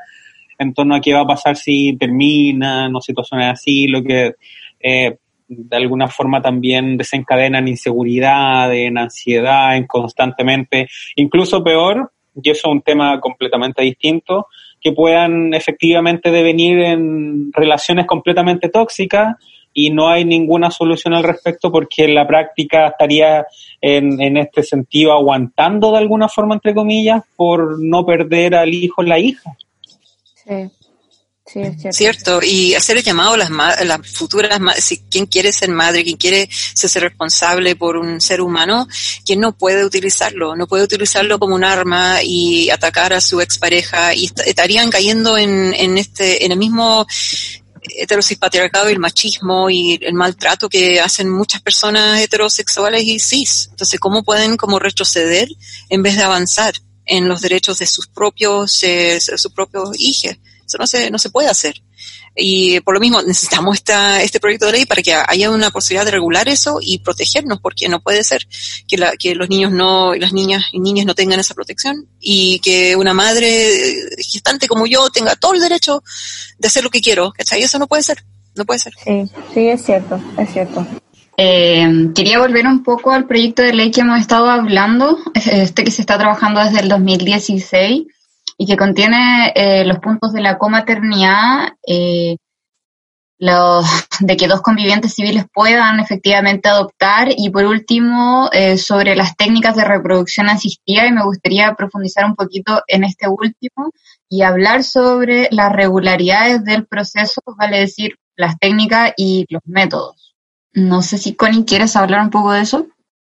en torno a qué va a pasar si terminan o situaciones así, lo que eh, de alguna forma también desencadenan inseguridad, en ansiedad, en constantemente, incluso peor, y eso es un tema completamente distinto, que puedan efectivamente devenir en relaciones completamente tóxicas y no hay ninguna solución al respecto porque la práctica estaría en, en este sentido aguantando de alguna forma, entre comillas, por no perder al hijo o la hija. Sí. Sí, es cierto. cierto. y hacer el llamado a las, las futuras, si quien quiere ser madre, quien quiere ser responsable por un ser humano, quien no puede utilizarlo, no puede utilizarlo como un arma y atacar a su expareja y estarían cayendo en, en este, en el mismo heterosis patriarcado y el machismo y el maltrato que hacen muchas personas heterosexuales y cis. Entonces, ¿cómo pueden como retroceder en vez de avanzar? En los derechos de sus propios, eh, sus propios hijos. Eso no se, no se puede hacer. Y por lo mismo necesitamos esta, este proyecto de ley para que haya una posibilidad de regular eso y protegernos, porque no puede ser que, la, que los niños no, las niñas y niñas no tengan esa protección y que una madre gestante como yo tenga todo el derecho de hacer lo que quiero. ¿cachai? Eso no puede ser, no puede ser. Sí, sí, es cierto, es cierto. Eh, quería volver un poco al proyecto de ley que hemos estado hablando, este que se está trabajando desde el 2016 y que contiene eh, los puntos de la comaternidad, eh, los, de que dos convivientes civiles puedan efectivamente adoptar y por último sobre las técnicas de reproducción asistida y me gustaría profundizar un poquito en este último y hablar sobre las regularidades del proceso, vale decir, las técnicas y los métodos. No sé si Connie quieres hablar un poco de eso.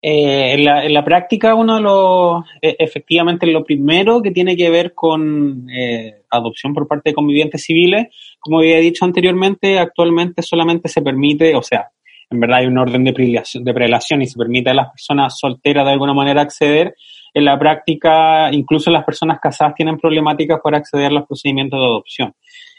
Eh, en, la, en, la, práctica, uno de los, e, efectivamente, lo primero que tiene que ver con eh, adopción por parte de convivientes civiles, como había dicho anteriormente, actualmente solamente se permite, o sea, en verdad hay un orden de prelación, de prelación y se permite a las personas solteras de alguna manera acceder. En la práctica, incluso las personas casadas tienen problemáticas para acceder a los procedimientos de adopción.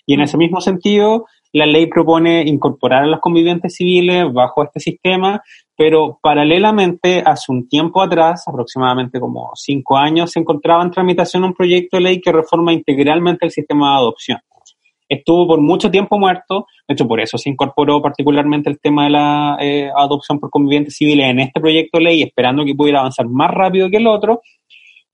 Y en ese mismo sentido, la ley propone incorporar a los convivientes civiles bajo este sistema, pero paralelamente, hace un tiempo atrás, aproximadamente como cinco años, se encontraba en tramitación un proyecto de ley que reforma integralmente el sistema de adopción. Estuvo por mucho tiempo muerto, de hecho por eso se incorporó particularmente el tema de la eh, adopción por convivientes civiles en este proyecto de ley, esperando que pudiera avanzar más rápido que el otro,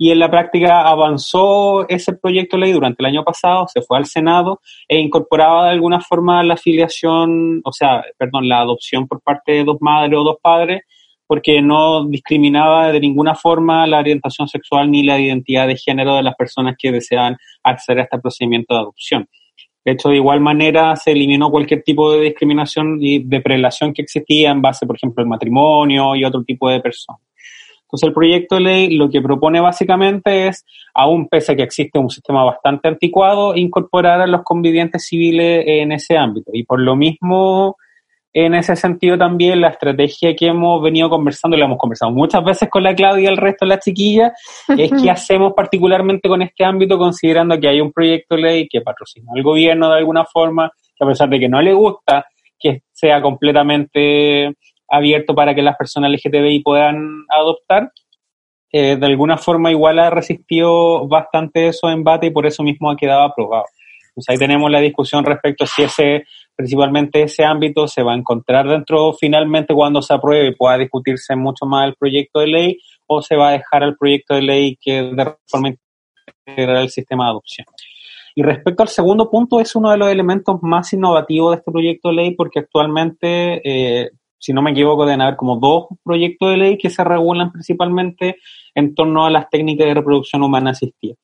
y en la práctica avanzó ese proyecto de ley durante el año pasado, se fue al Senado e incorporaba de alguna forma la afiliación, o sea, perdón, la adopción por parte de dos madres o dos padres, porque no discriminaba de ninguna forma la orientación sexual ni la identidad de género de las personas que deseaban acceder a este procedimiento de adopción. De hecho, de igual manera se eliminó cualquier tipo de discriminación y de prelación que existía en base, por ejemplo, al matrimonio y otro tipo de personas. Entonces, el proyecto de ley lo que propone básicamente es, aún pese a que existe un sistema bastante anticuado, incorporar a los convivientes civiles en ese ámbito. Y por lo mismo, en ese sentido también la estrategia que hemos venido conversando, y la hemos conversado muchas veces con la Claudia y el resto de las chiquillas, es que hacemos particularmente con este ámbito considerando que hay un proyecto de ley que patrocina al gobierno de alguna forma, que a pesar de que no le gusta que sea completamente abierto para que las personas LGTBI puedan adoptar, eh, de alguna forma igual ha resistido bastante esos embates y por eso mismo ha quedado aprobado. Pues ahí tenemos la discusión respecto a si ese, principalmente ese ámbito se va a encontrar dentro finalmente cuando se apruebe y pueda discutirse mucho más el proyecto de ley o se va a dejar al proyecto de ley que de forma integral el sistema de adopción. Y respecto al segundo punto, es uno de los elementos más innovativos de este proyecto de ley porque actualmente eh, si no me equivoco, deben haber como dos proyectos de ley que se regulan principalmente en torno a las técnicas de reproducción humana asistida.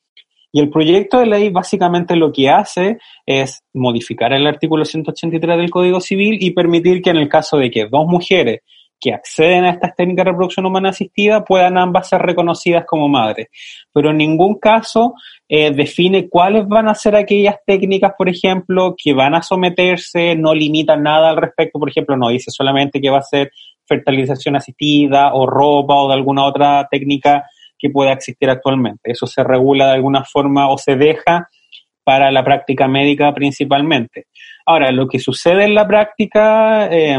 Y el proyecto de ley básicamente lo que hace es modificar el artículo 183 del Código Civil y permitir que en el caso de que dos mujeres que acceden a estas técnicas de reproducción humana asistida puedan ambas ser reconocidas como madres. Pero en ningún caso eh, define cuáles van a ser aquellas técnicas, por ejemplo, que van a someterse, no limita nada al respecto, por ejemplo, no dice solamente que va a ser fertilización asistida o ropa o de alguna otra técnica que pueda existir actualmente. Eso se regula de alguna forma o se deja para la práctica médica principalmente. Ahora, lo que sucede en la práctica... Eh,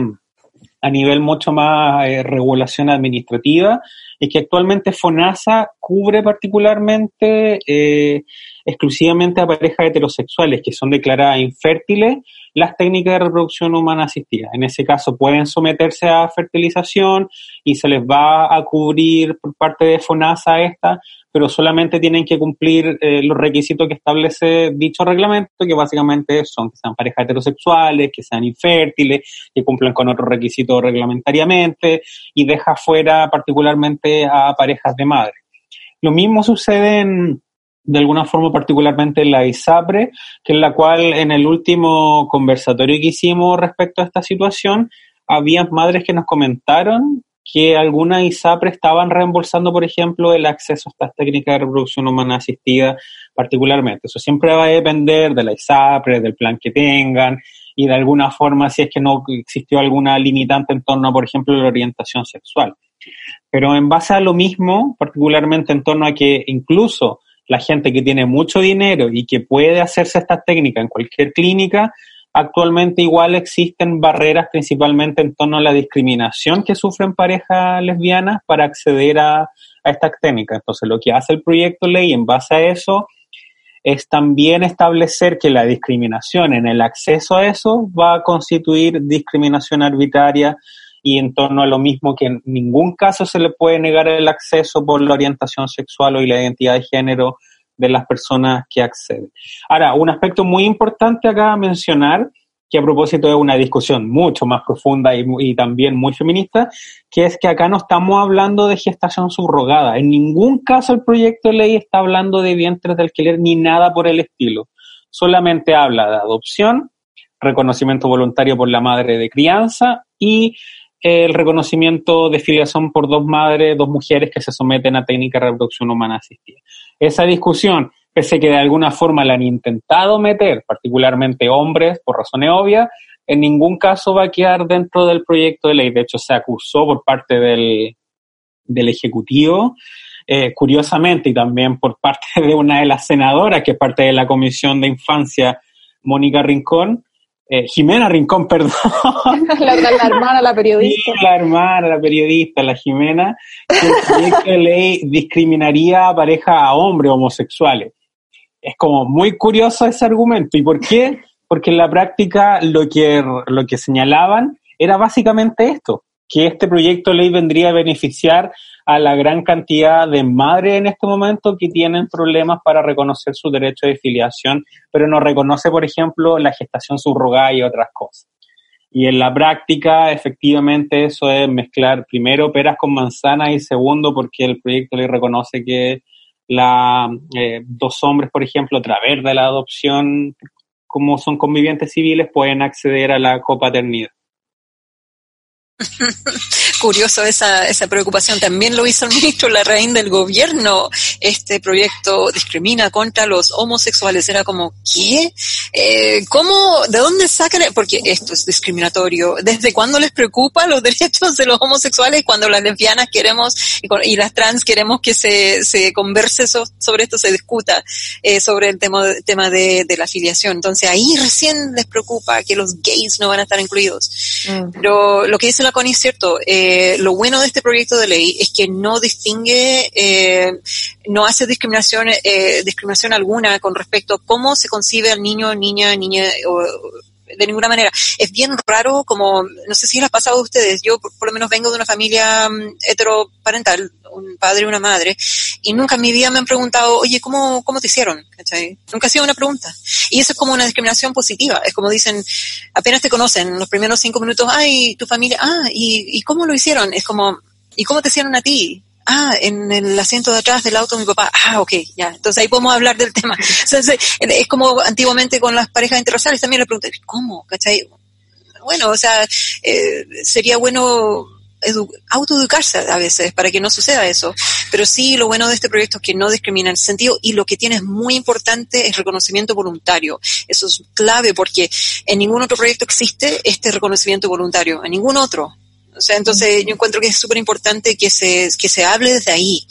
a nivel mucho más eh, regulación administrativa, es que actualmente FONASA cubre particularmente eh, exclusivamente a parejas heterosexuales que son declaradas infértiles las técnicas de reproducción humana asistida. En ese caso pueden someterse a fertilización y se les va a cubrir por parte de FONASA esta, pero solamente tienen que cumplir eh, los requisitos que establece dicho reglamento, que básicamente son que sean parejas heterosexuales, que sean infértiles, que cumplan con otros requisitos reglamentariamente y deja fuera particularmente a parejas de madre. Lo mismo sucede en, de alguna forma particularmente en la ISAPRE, que en la cual en el último conversatorio que hicimos respecto a esta situación, había madres que nos comentaron que algunas ISAPRE estaban reembolsando, por ejemplo, el acceso a estas técnicas de reproducción humana asistida particularmente. Eso siempre va a depender de la ISAPRE, del plan que tengan y de alguna forma si es que no existió alguna limitante en torno por ejemplo, la orientación sexual. Pero en base a lo mismo, particularmente en torno a que incluso la gente que tiene mucho dinero y que puede hacerse estas técnicas en cualquier clínica, actualmente igual existen barreras principalmente en torno a la discriminación que sufren parejas lesbianas para acceder a, a estas técnicas. Entonces, lo que hace el proyecto ley en base a eso es también establecer que la discriminación en el acceso a eso va a constituir discriminación arbitraria y en torno a lo mismo que en ningún caso se le puede negar el acceso por la orientación sexual o la identidad de género de las personas que acceden. Ahora, un aspecto muy importante acá a mencionar, que a propósito de una discusión mucho más profunda y, también muy feminista, que es que acá no estamos hablando de gestación subrogada. En ningún caso el proyecto de ley está hablando de vientres de alquiler ni nada por el estilo. Solamente habla de adopción, reconocimiento voluntario por la madre de crianza y el reconocimiento de filiación por dos madres, dos mujeres que se someten a técnica de reproducción humana asistida. Esa discusión, pese que de alguna forma la han intentado meter, particularmente hombres, por razones obvias, en ningún caso va a quedar dentro del proyecto de ley. De hecho, se acusó por parte del, del Ejecutivo, eh, curiosamente, y también por parte de una de las senadoras, que es parte de la Comisión de Infancia, Mónica Rincón, eh, Jimena Rincón, perdón. la, la, hermana, la periodista. Sí, la hermana, la periodista, la Jimena, que el proyecto de ley discriminaría a pareja a hombres homosexuales. Es como muy curioso ese argumento. ¿Y por qué? Porque en la práctica lo que, lo que señalaban era básicamente esto, que este proyecto de ley vendría a beneficiar a la gran cantidad de madres en este momento que tienen problemas para reconocer su derecho de filiación, pero no reconoce, por ejemplo, la gestación subrogada y otras cosas. Y en la práctica, efectivamente, eso es mezclar primero peras con manzanas y segundo, porque el proyecto le reconoce que la, eh, dos hombres, por ejemplo, a través de la adopción como son convivientes civiles, pueden acceder a la copaternidad. Curioso esa, esa preocupación. También lo hizo el ministro Larraín del gobierno. Este proyecto discrimina contra los homosexuales. Era como, ¿qué? Eh, ¿Cómo? ¿De dónde sacan? Porque esto es discriminatorio. ¿Desde cuándo les preocupa los derechos de los homosexuales cuando las lesbianas queremos y, las trans queremos que se, se converse sobre esto, se discuta eh, sobre el tema, tema de, de, la afiliación? Entonces ahí recién les preocupa que los gays no van a estar incluidos. Mm. Pero lo que dice la cierto. Eh, lo bueno de este proyecto de ley es que no distingue, eh, no hace discriminación, eh, discriminación alguna con respecto a cómo se concibe al niño, niña, niña o, de ninguna manera. Es bien raro, como, no sé si les ha pasado a ustedes, yo por, lo menos vengo de una familia mm, heteroparental, un padre y una madre, y nunca en mi vida me han preguntado, oye, ¿cómo, cómo te hicieron? Nunca ha sido una pregunta. Y eso es como una discriminación positiva. Es como dicen, apenas te conocen, los primeros cinco minutos, ay, tu familia, ah, ¿y, y cómo lo hicieron? Es como, ¿y cómo te hicieron a ti? ah, en el asiento de atrás del auto de mi papá, ah, ok, ya, entonces ahí podemos hablar del tema. Entonces, es como antiguamente con las parejas interraciales, también le pregunté, ¿cómo? ¿Cachai? Bueno, o sea, eh, sería bueno autoeducarse a veces para que no suceda eso. Pero sí, lo bueno de este proyecto es que no discrimina ese sentido y lo que tiene es muy importante es reconocimiento voluntario. Eso es clave porque en ningún otro proyecto existe este reconocimiento voluntario, en ningún otro. O sea, entonces yo encuentro que es súper importante que se, que se hable desde ahí,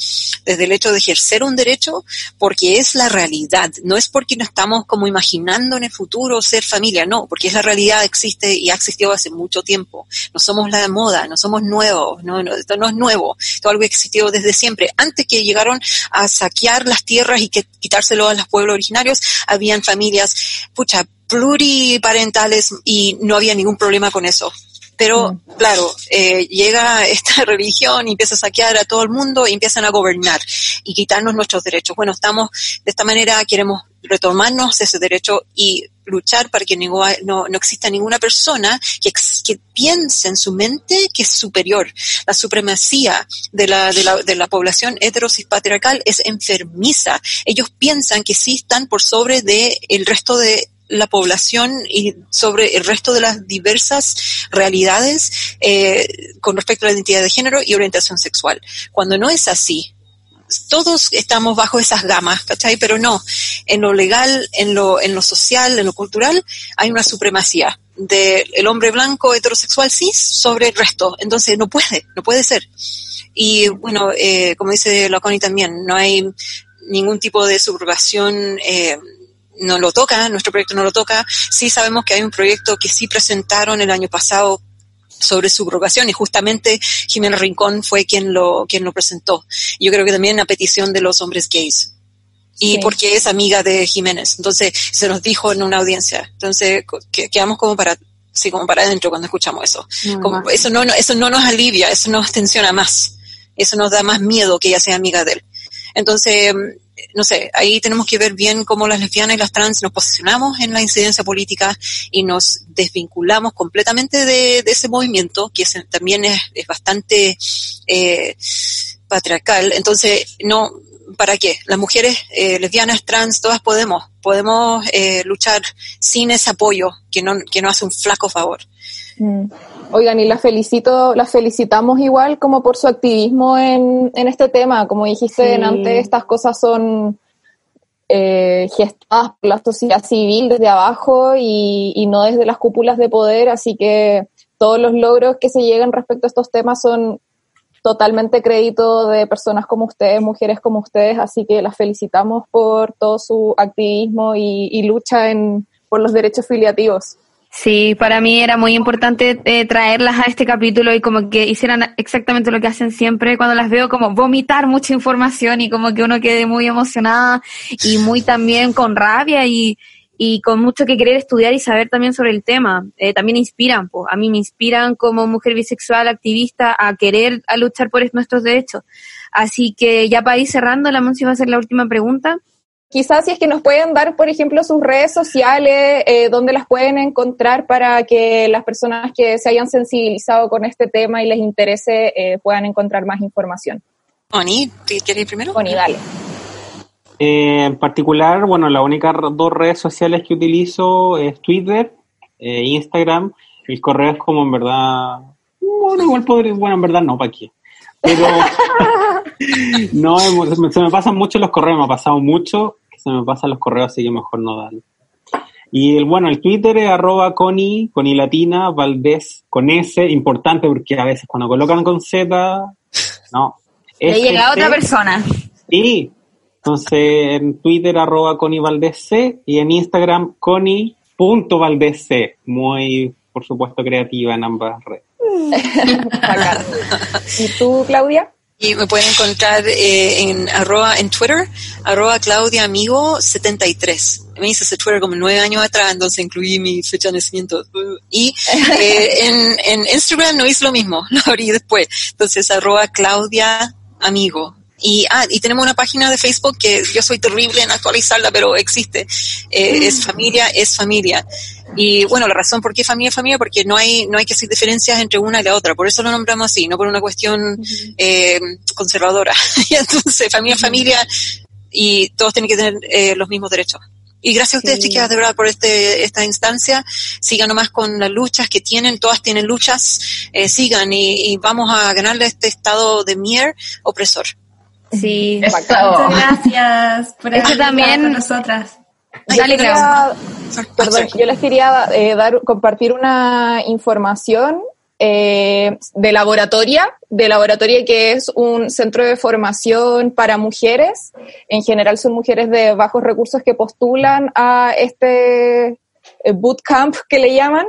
desde el hecho de ejercer un derecho, porque es la realidad, no es porque no estamos como imaginando en el futuro ser familia, no, porque es la realidad, existe y ha existido hace mucho tiempo. No somos la moda, no somos nuevos, no, esto no es nuevo, esto es algo que existió desde siempre. Antes que llegaron a saquear las tierras y que quitárselo a los pueblos originarios, habían familias, pucha, pluriparentales y no había ningún problema con eso. Pero, mm. claro, eh, llega esta religión y empieza a saquear a todo el mundo y empiezan a gobernar y quitarnos nuestros derechos. Bueno, estamos, de esta manera queremos retomarnos ese derecho y luchar para que no, no, exista ninguna persona que, que, piense en su mente que es superior. La supremacía de la, de la, de la población heterosis patriarcal es enfermiza. Ellos piensan que sí están por sobre de el resto de la población y sobre el resto de las diversas realidades eh, con respecto a la identidad de género y orientación sexual. Cuando no es así, todos estamos bajo esas gamas, ¿cachai? Pero no, en lo legal, en lo, en lo social, en lo cultural, hay una supremacía del hombre blanco heterosexual cis sobre el resto. Entonces no puede, no puede ser. Y bueno, eh, como dice Laconi también, no hay ningún tipo de subrogación eh, no lo toca, nuestro proyecto no lo toca. Sí sabemos que hay un proyecto que sí presentaron el año pasado sobre subrogación y justamente Jimena Rincón fue quien lo, quien lo presentó. Yo creo que también a petición de los hombres gays. Y porque es amiga de Jiménez. Entonces, se nos dijo en una audiencia. Entonces, quedamos como para, sí, como para adentro cuando escuchamos eso. como, eso no, eso no nos alivia, eso nos tensiona más. Eso nos da más miedo que ella sea amiga de él. Entonces, no sé, ahí tenemos que ver bien cómo las lesbianas y las trans nos posicionamos en la incidencia política y nos desvinculamos completamente de, ese movimiento, que también es, bastante eh, patriarcal. Entonces, no, ¿para qué? Las mujeres eh, lesbianas, trans, todas podemos, podemos eh, luchar sin ese apoyo que no, que no hace un flaco favor. Mm. Oigan, y las felicito, las felicitamos igual como por su activismo en, en este tema. Como dijiste antes, estas cosas son eh, gestadas por la sociedad civil desde abajo y, y no desde las cúpulas de poder, así que todos los logros que se llegan respecto a estos temas son totalmente crédito de personas como ustedes, mujeres como ustedes, así que las felicitamos por todo su activismo y, y lucha en, por los derechos filiativos. Sí, para mí era muy importante eh, traerlas a este capítulo y como que hicieran exactamente lo que hacen siempre cuando las veo, como vomitar mucha información y como que uno quede muy emocionada y muy también con rabia y, y con mucho que querer estudiar y saber también sobre el tema. Eh, también inspiran, pues, a mí me inspiran como mujer bisexual activista a querer a luchar por nuestros derechos. Así que ya para ir cerrando, la Monsi va a hacer la última pregunta. Quizás si es que nos pueden dar, por ejemplo, sus redes sociales, eh, donde las pueden encontrar para que las personas que se hayan sensibilizado con este tema y les interese eh, puedan encontrar más información. Oni, ¿quieres ir primero? Oni, dale. Eh, en particular, bueno, las únicas dos redes sociales que utilizo es Twitter, eh, Instagram. El correo es como en verdad, bueno, igual podría, bueno, en verdad no, ¿para qué? Pero no, se me pasan mucho los correos, me ha pasado mucho que se me pasan los correos, así que mejor no darle. Y el, bueno, el Twitter es arroba Connie, Connie Latina, Valdés con S, importante porque a veces cuando colocan con Z, no. Le llega a otra persona. Sí, entonces en Twitter arroba Connie Valdés C y en Instagram Connie.valdés C. Muy, por supuesto, creativa en ambas redes. ¿Y tú, Claudia? Y me pueden encontrar eh, en arroba en Twitter, arroba Claudia Amigo 73. Me hice ese Twitter como nueve años atrás, entonces incluí mi fecha de nacimiento. Y eh, en, en Instagram no hice lo mismo, lo abrí después. Entonces arroba Claudia Amigo. Y, ah, y tenemos una página de Facebook que yo soy terrible en actualizarla, pero existe. Eh, es familia, es familia. Y bueno, la razón por qué familia es familia, porque no hay, no hay que hacer diferencias entre una y la otra. Por eso lo nombramos así, no por una cuestión eh, conservadora. y entonces, familia es familia y todos tienen que tener eh, los mismos derechos. Y gracias a ustedes, chicas, de verdad, por este, esta instancia. Sigan nomás con las luchas que tienen, todas tienen luchas. Eh, sigan y, y, vamos a ganarle este estado de mier opresor. Sí, muchas gracias por estar también con nosotras. Yo, quería, perdón, yo les quería eh, dar, compartir una información eh, de laboratoria, de laboratoria que es un centro de formación para mujeres. En general son mujeres de bajos recursos que postulan a este eh, bootcamp que le llaman,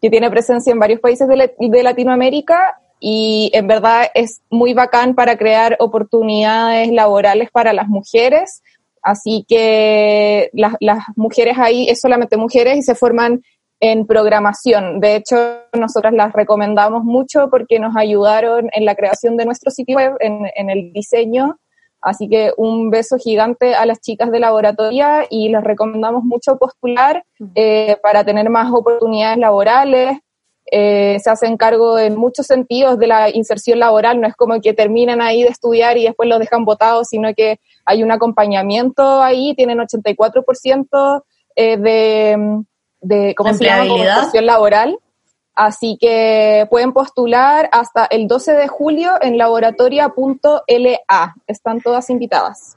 que tiene presencia en varios países de, de Latinoamérica y en verdad es muy bacán para crear oportunidades laborales para las mujeres. Así que las, las mujeres ahí es solamente mujeres y se forman en programación. De hecho, nosotras las recomendamos mucho porque nos ayudaron en la creación de nuestro sitio web, en, en el diseño. Así que un beso gigante a las chicas de laboratoria y les recomendamos mucho postular eh, para tener más oportunidades laborales, eh, se hacen cargo en muchos sentidos de la inserción laboral, no es como que terminan ahí de estudiar y después los dejan votados, sino que hay un acompañamiento ahí, tienen 84% eh, de, de, ¿cómo se llama? Inserción laboral. Así que pueden postular hasta el 12 de julio en laboratoria.la. Están todas invitadas.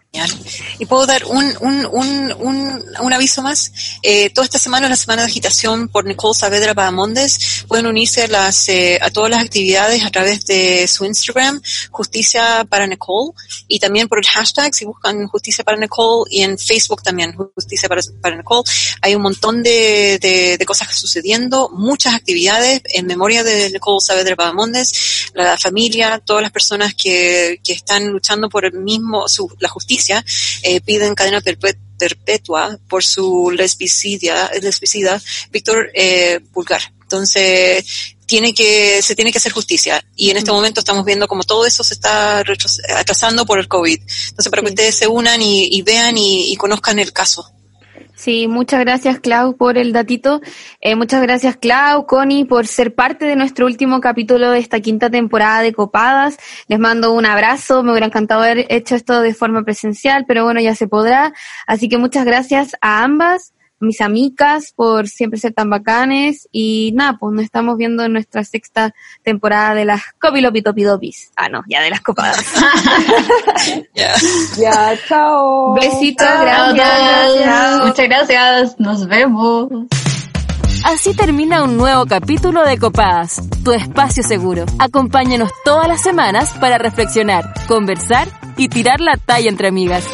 Y puedo dar un, un, un, un, un aviso más. Eh, toda esta semana es la semana de agitación por Nicole Saavedra Bahamondes. Pueden unirse a, las, eh, a todas las actividades a través de su Instagram, Justicia para Nicole, y también por el hashtag, si buscan Justicia para Nicole, y en Facebook también, Justicia para, para Nicole. Hay un montón de, de, de cosas sucediendo, muchas actividades en memoria de Nicole Saavedra Bahamondes, la familia, todas las personas que, que están luchando por el mismo, su, la justicia, eh, piden cadena perpetua por su lesbicida, lesbicida Víctor eh. Entonces, tiene que, se tiene que hacer justicia. Y en este momento estamos viendo como todo eso se está atrasando por el COVID. Entonces, para que ustedes se unan y, y vean y, y conozcan el caso. Sí, muchas gracias Clau por el datito. Eh, muchas gracias Clau, Connie, por ser parte de nuestro último capítulo de esta quinta temporada de Copadas. Les mando un abrazo. Me hubiera encantado haber hecho esto de forma presencial, pero bueno, ya se podrá. Así que muchas gracias a ambas mis amigas por siempre ser tan bacanes y nada, pues nos estamos viendo en nuestra sexta temporada de las Copilopitopidopis. Ah, no, ya de las copadas. ya. ya, chao. Besitos, gracias, gracias. Muchas gracias. Nos vemos. Así termina un nuevo capítulo de Copadas, tu espacio seguro. Acompáñanos todas las semanas para reflexionar, conversar y tirar la talla entre amigas.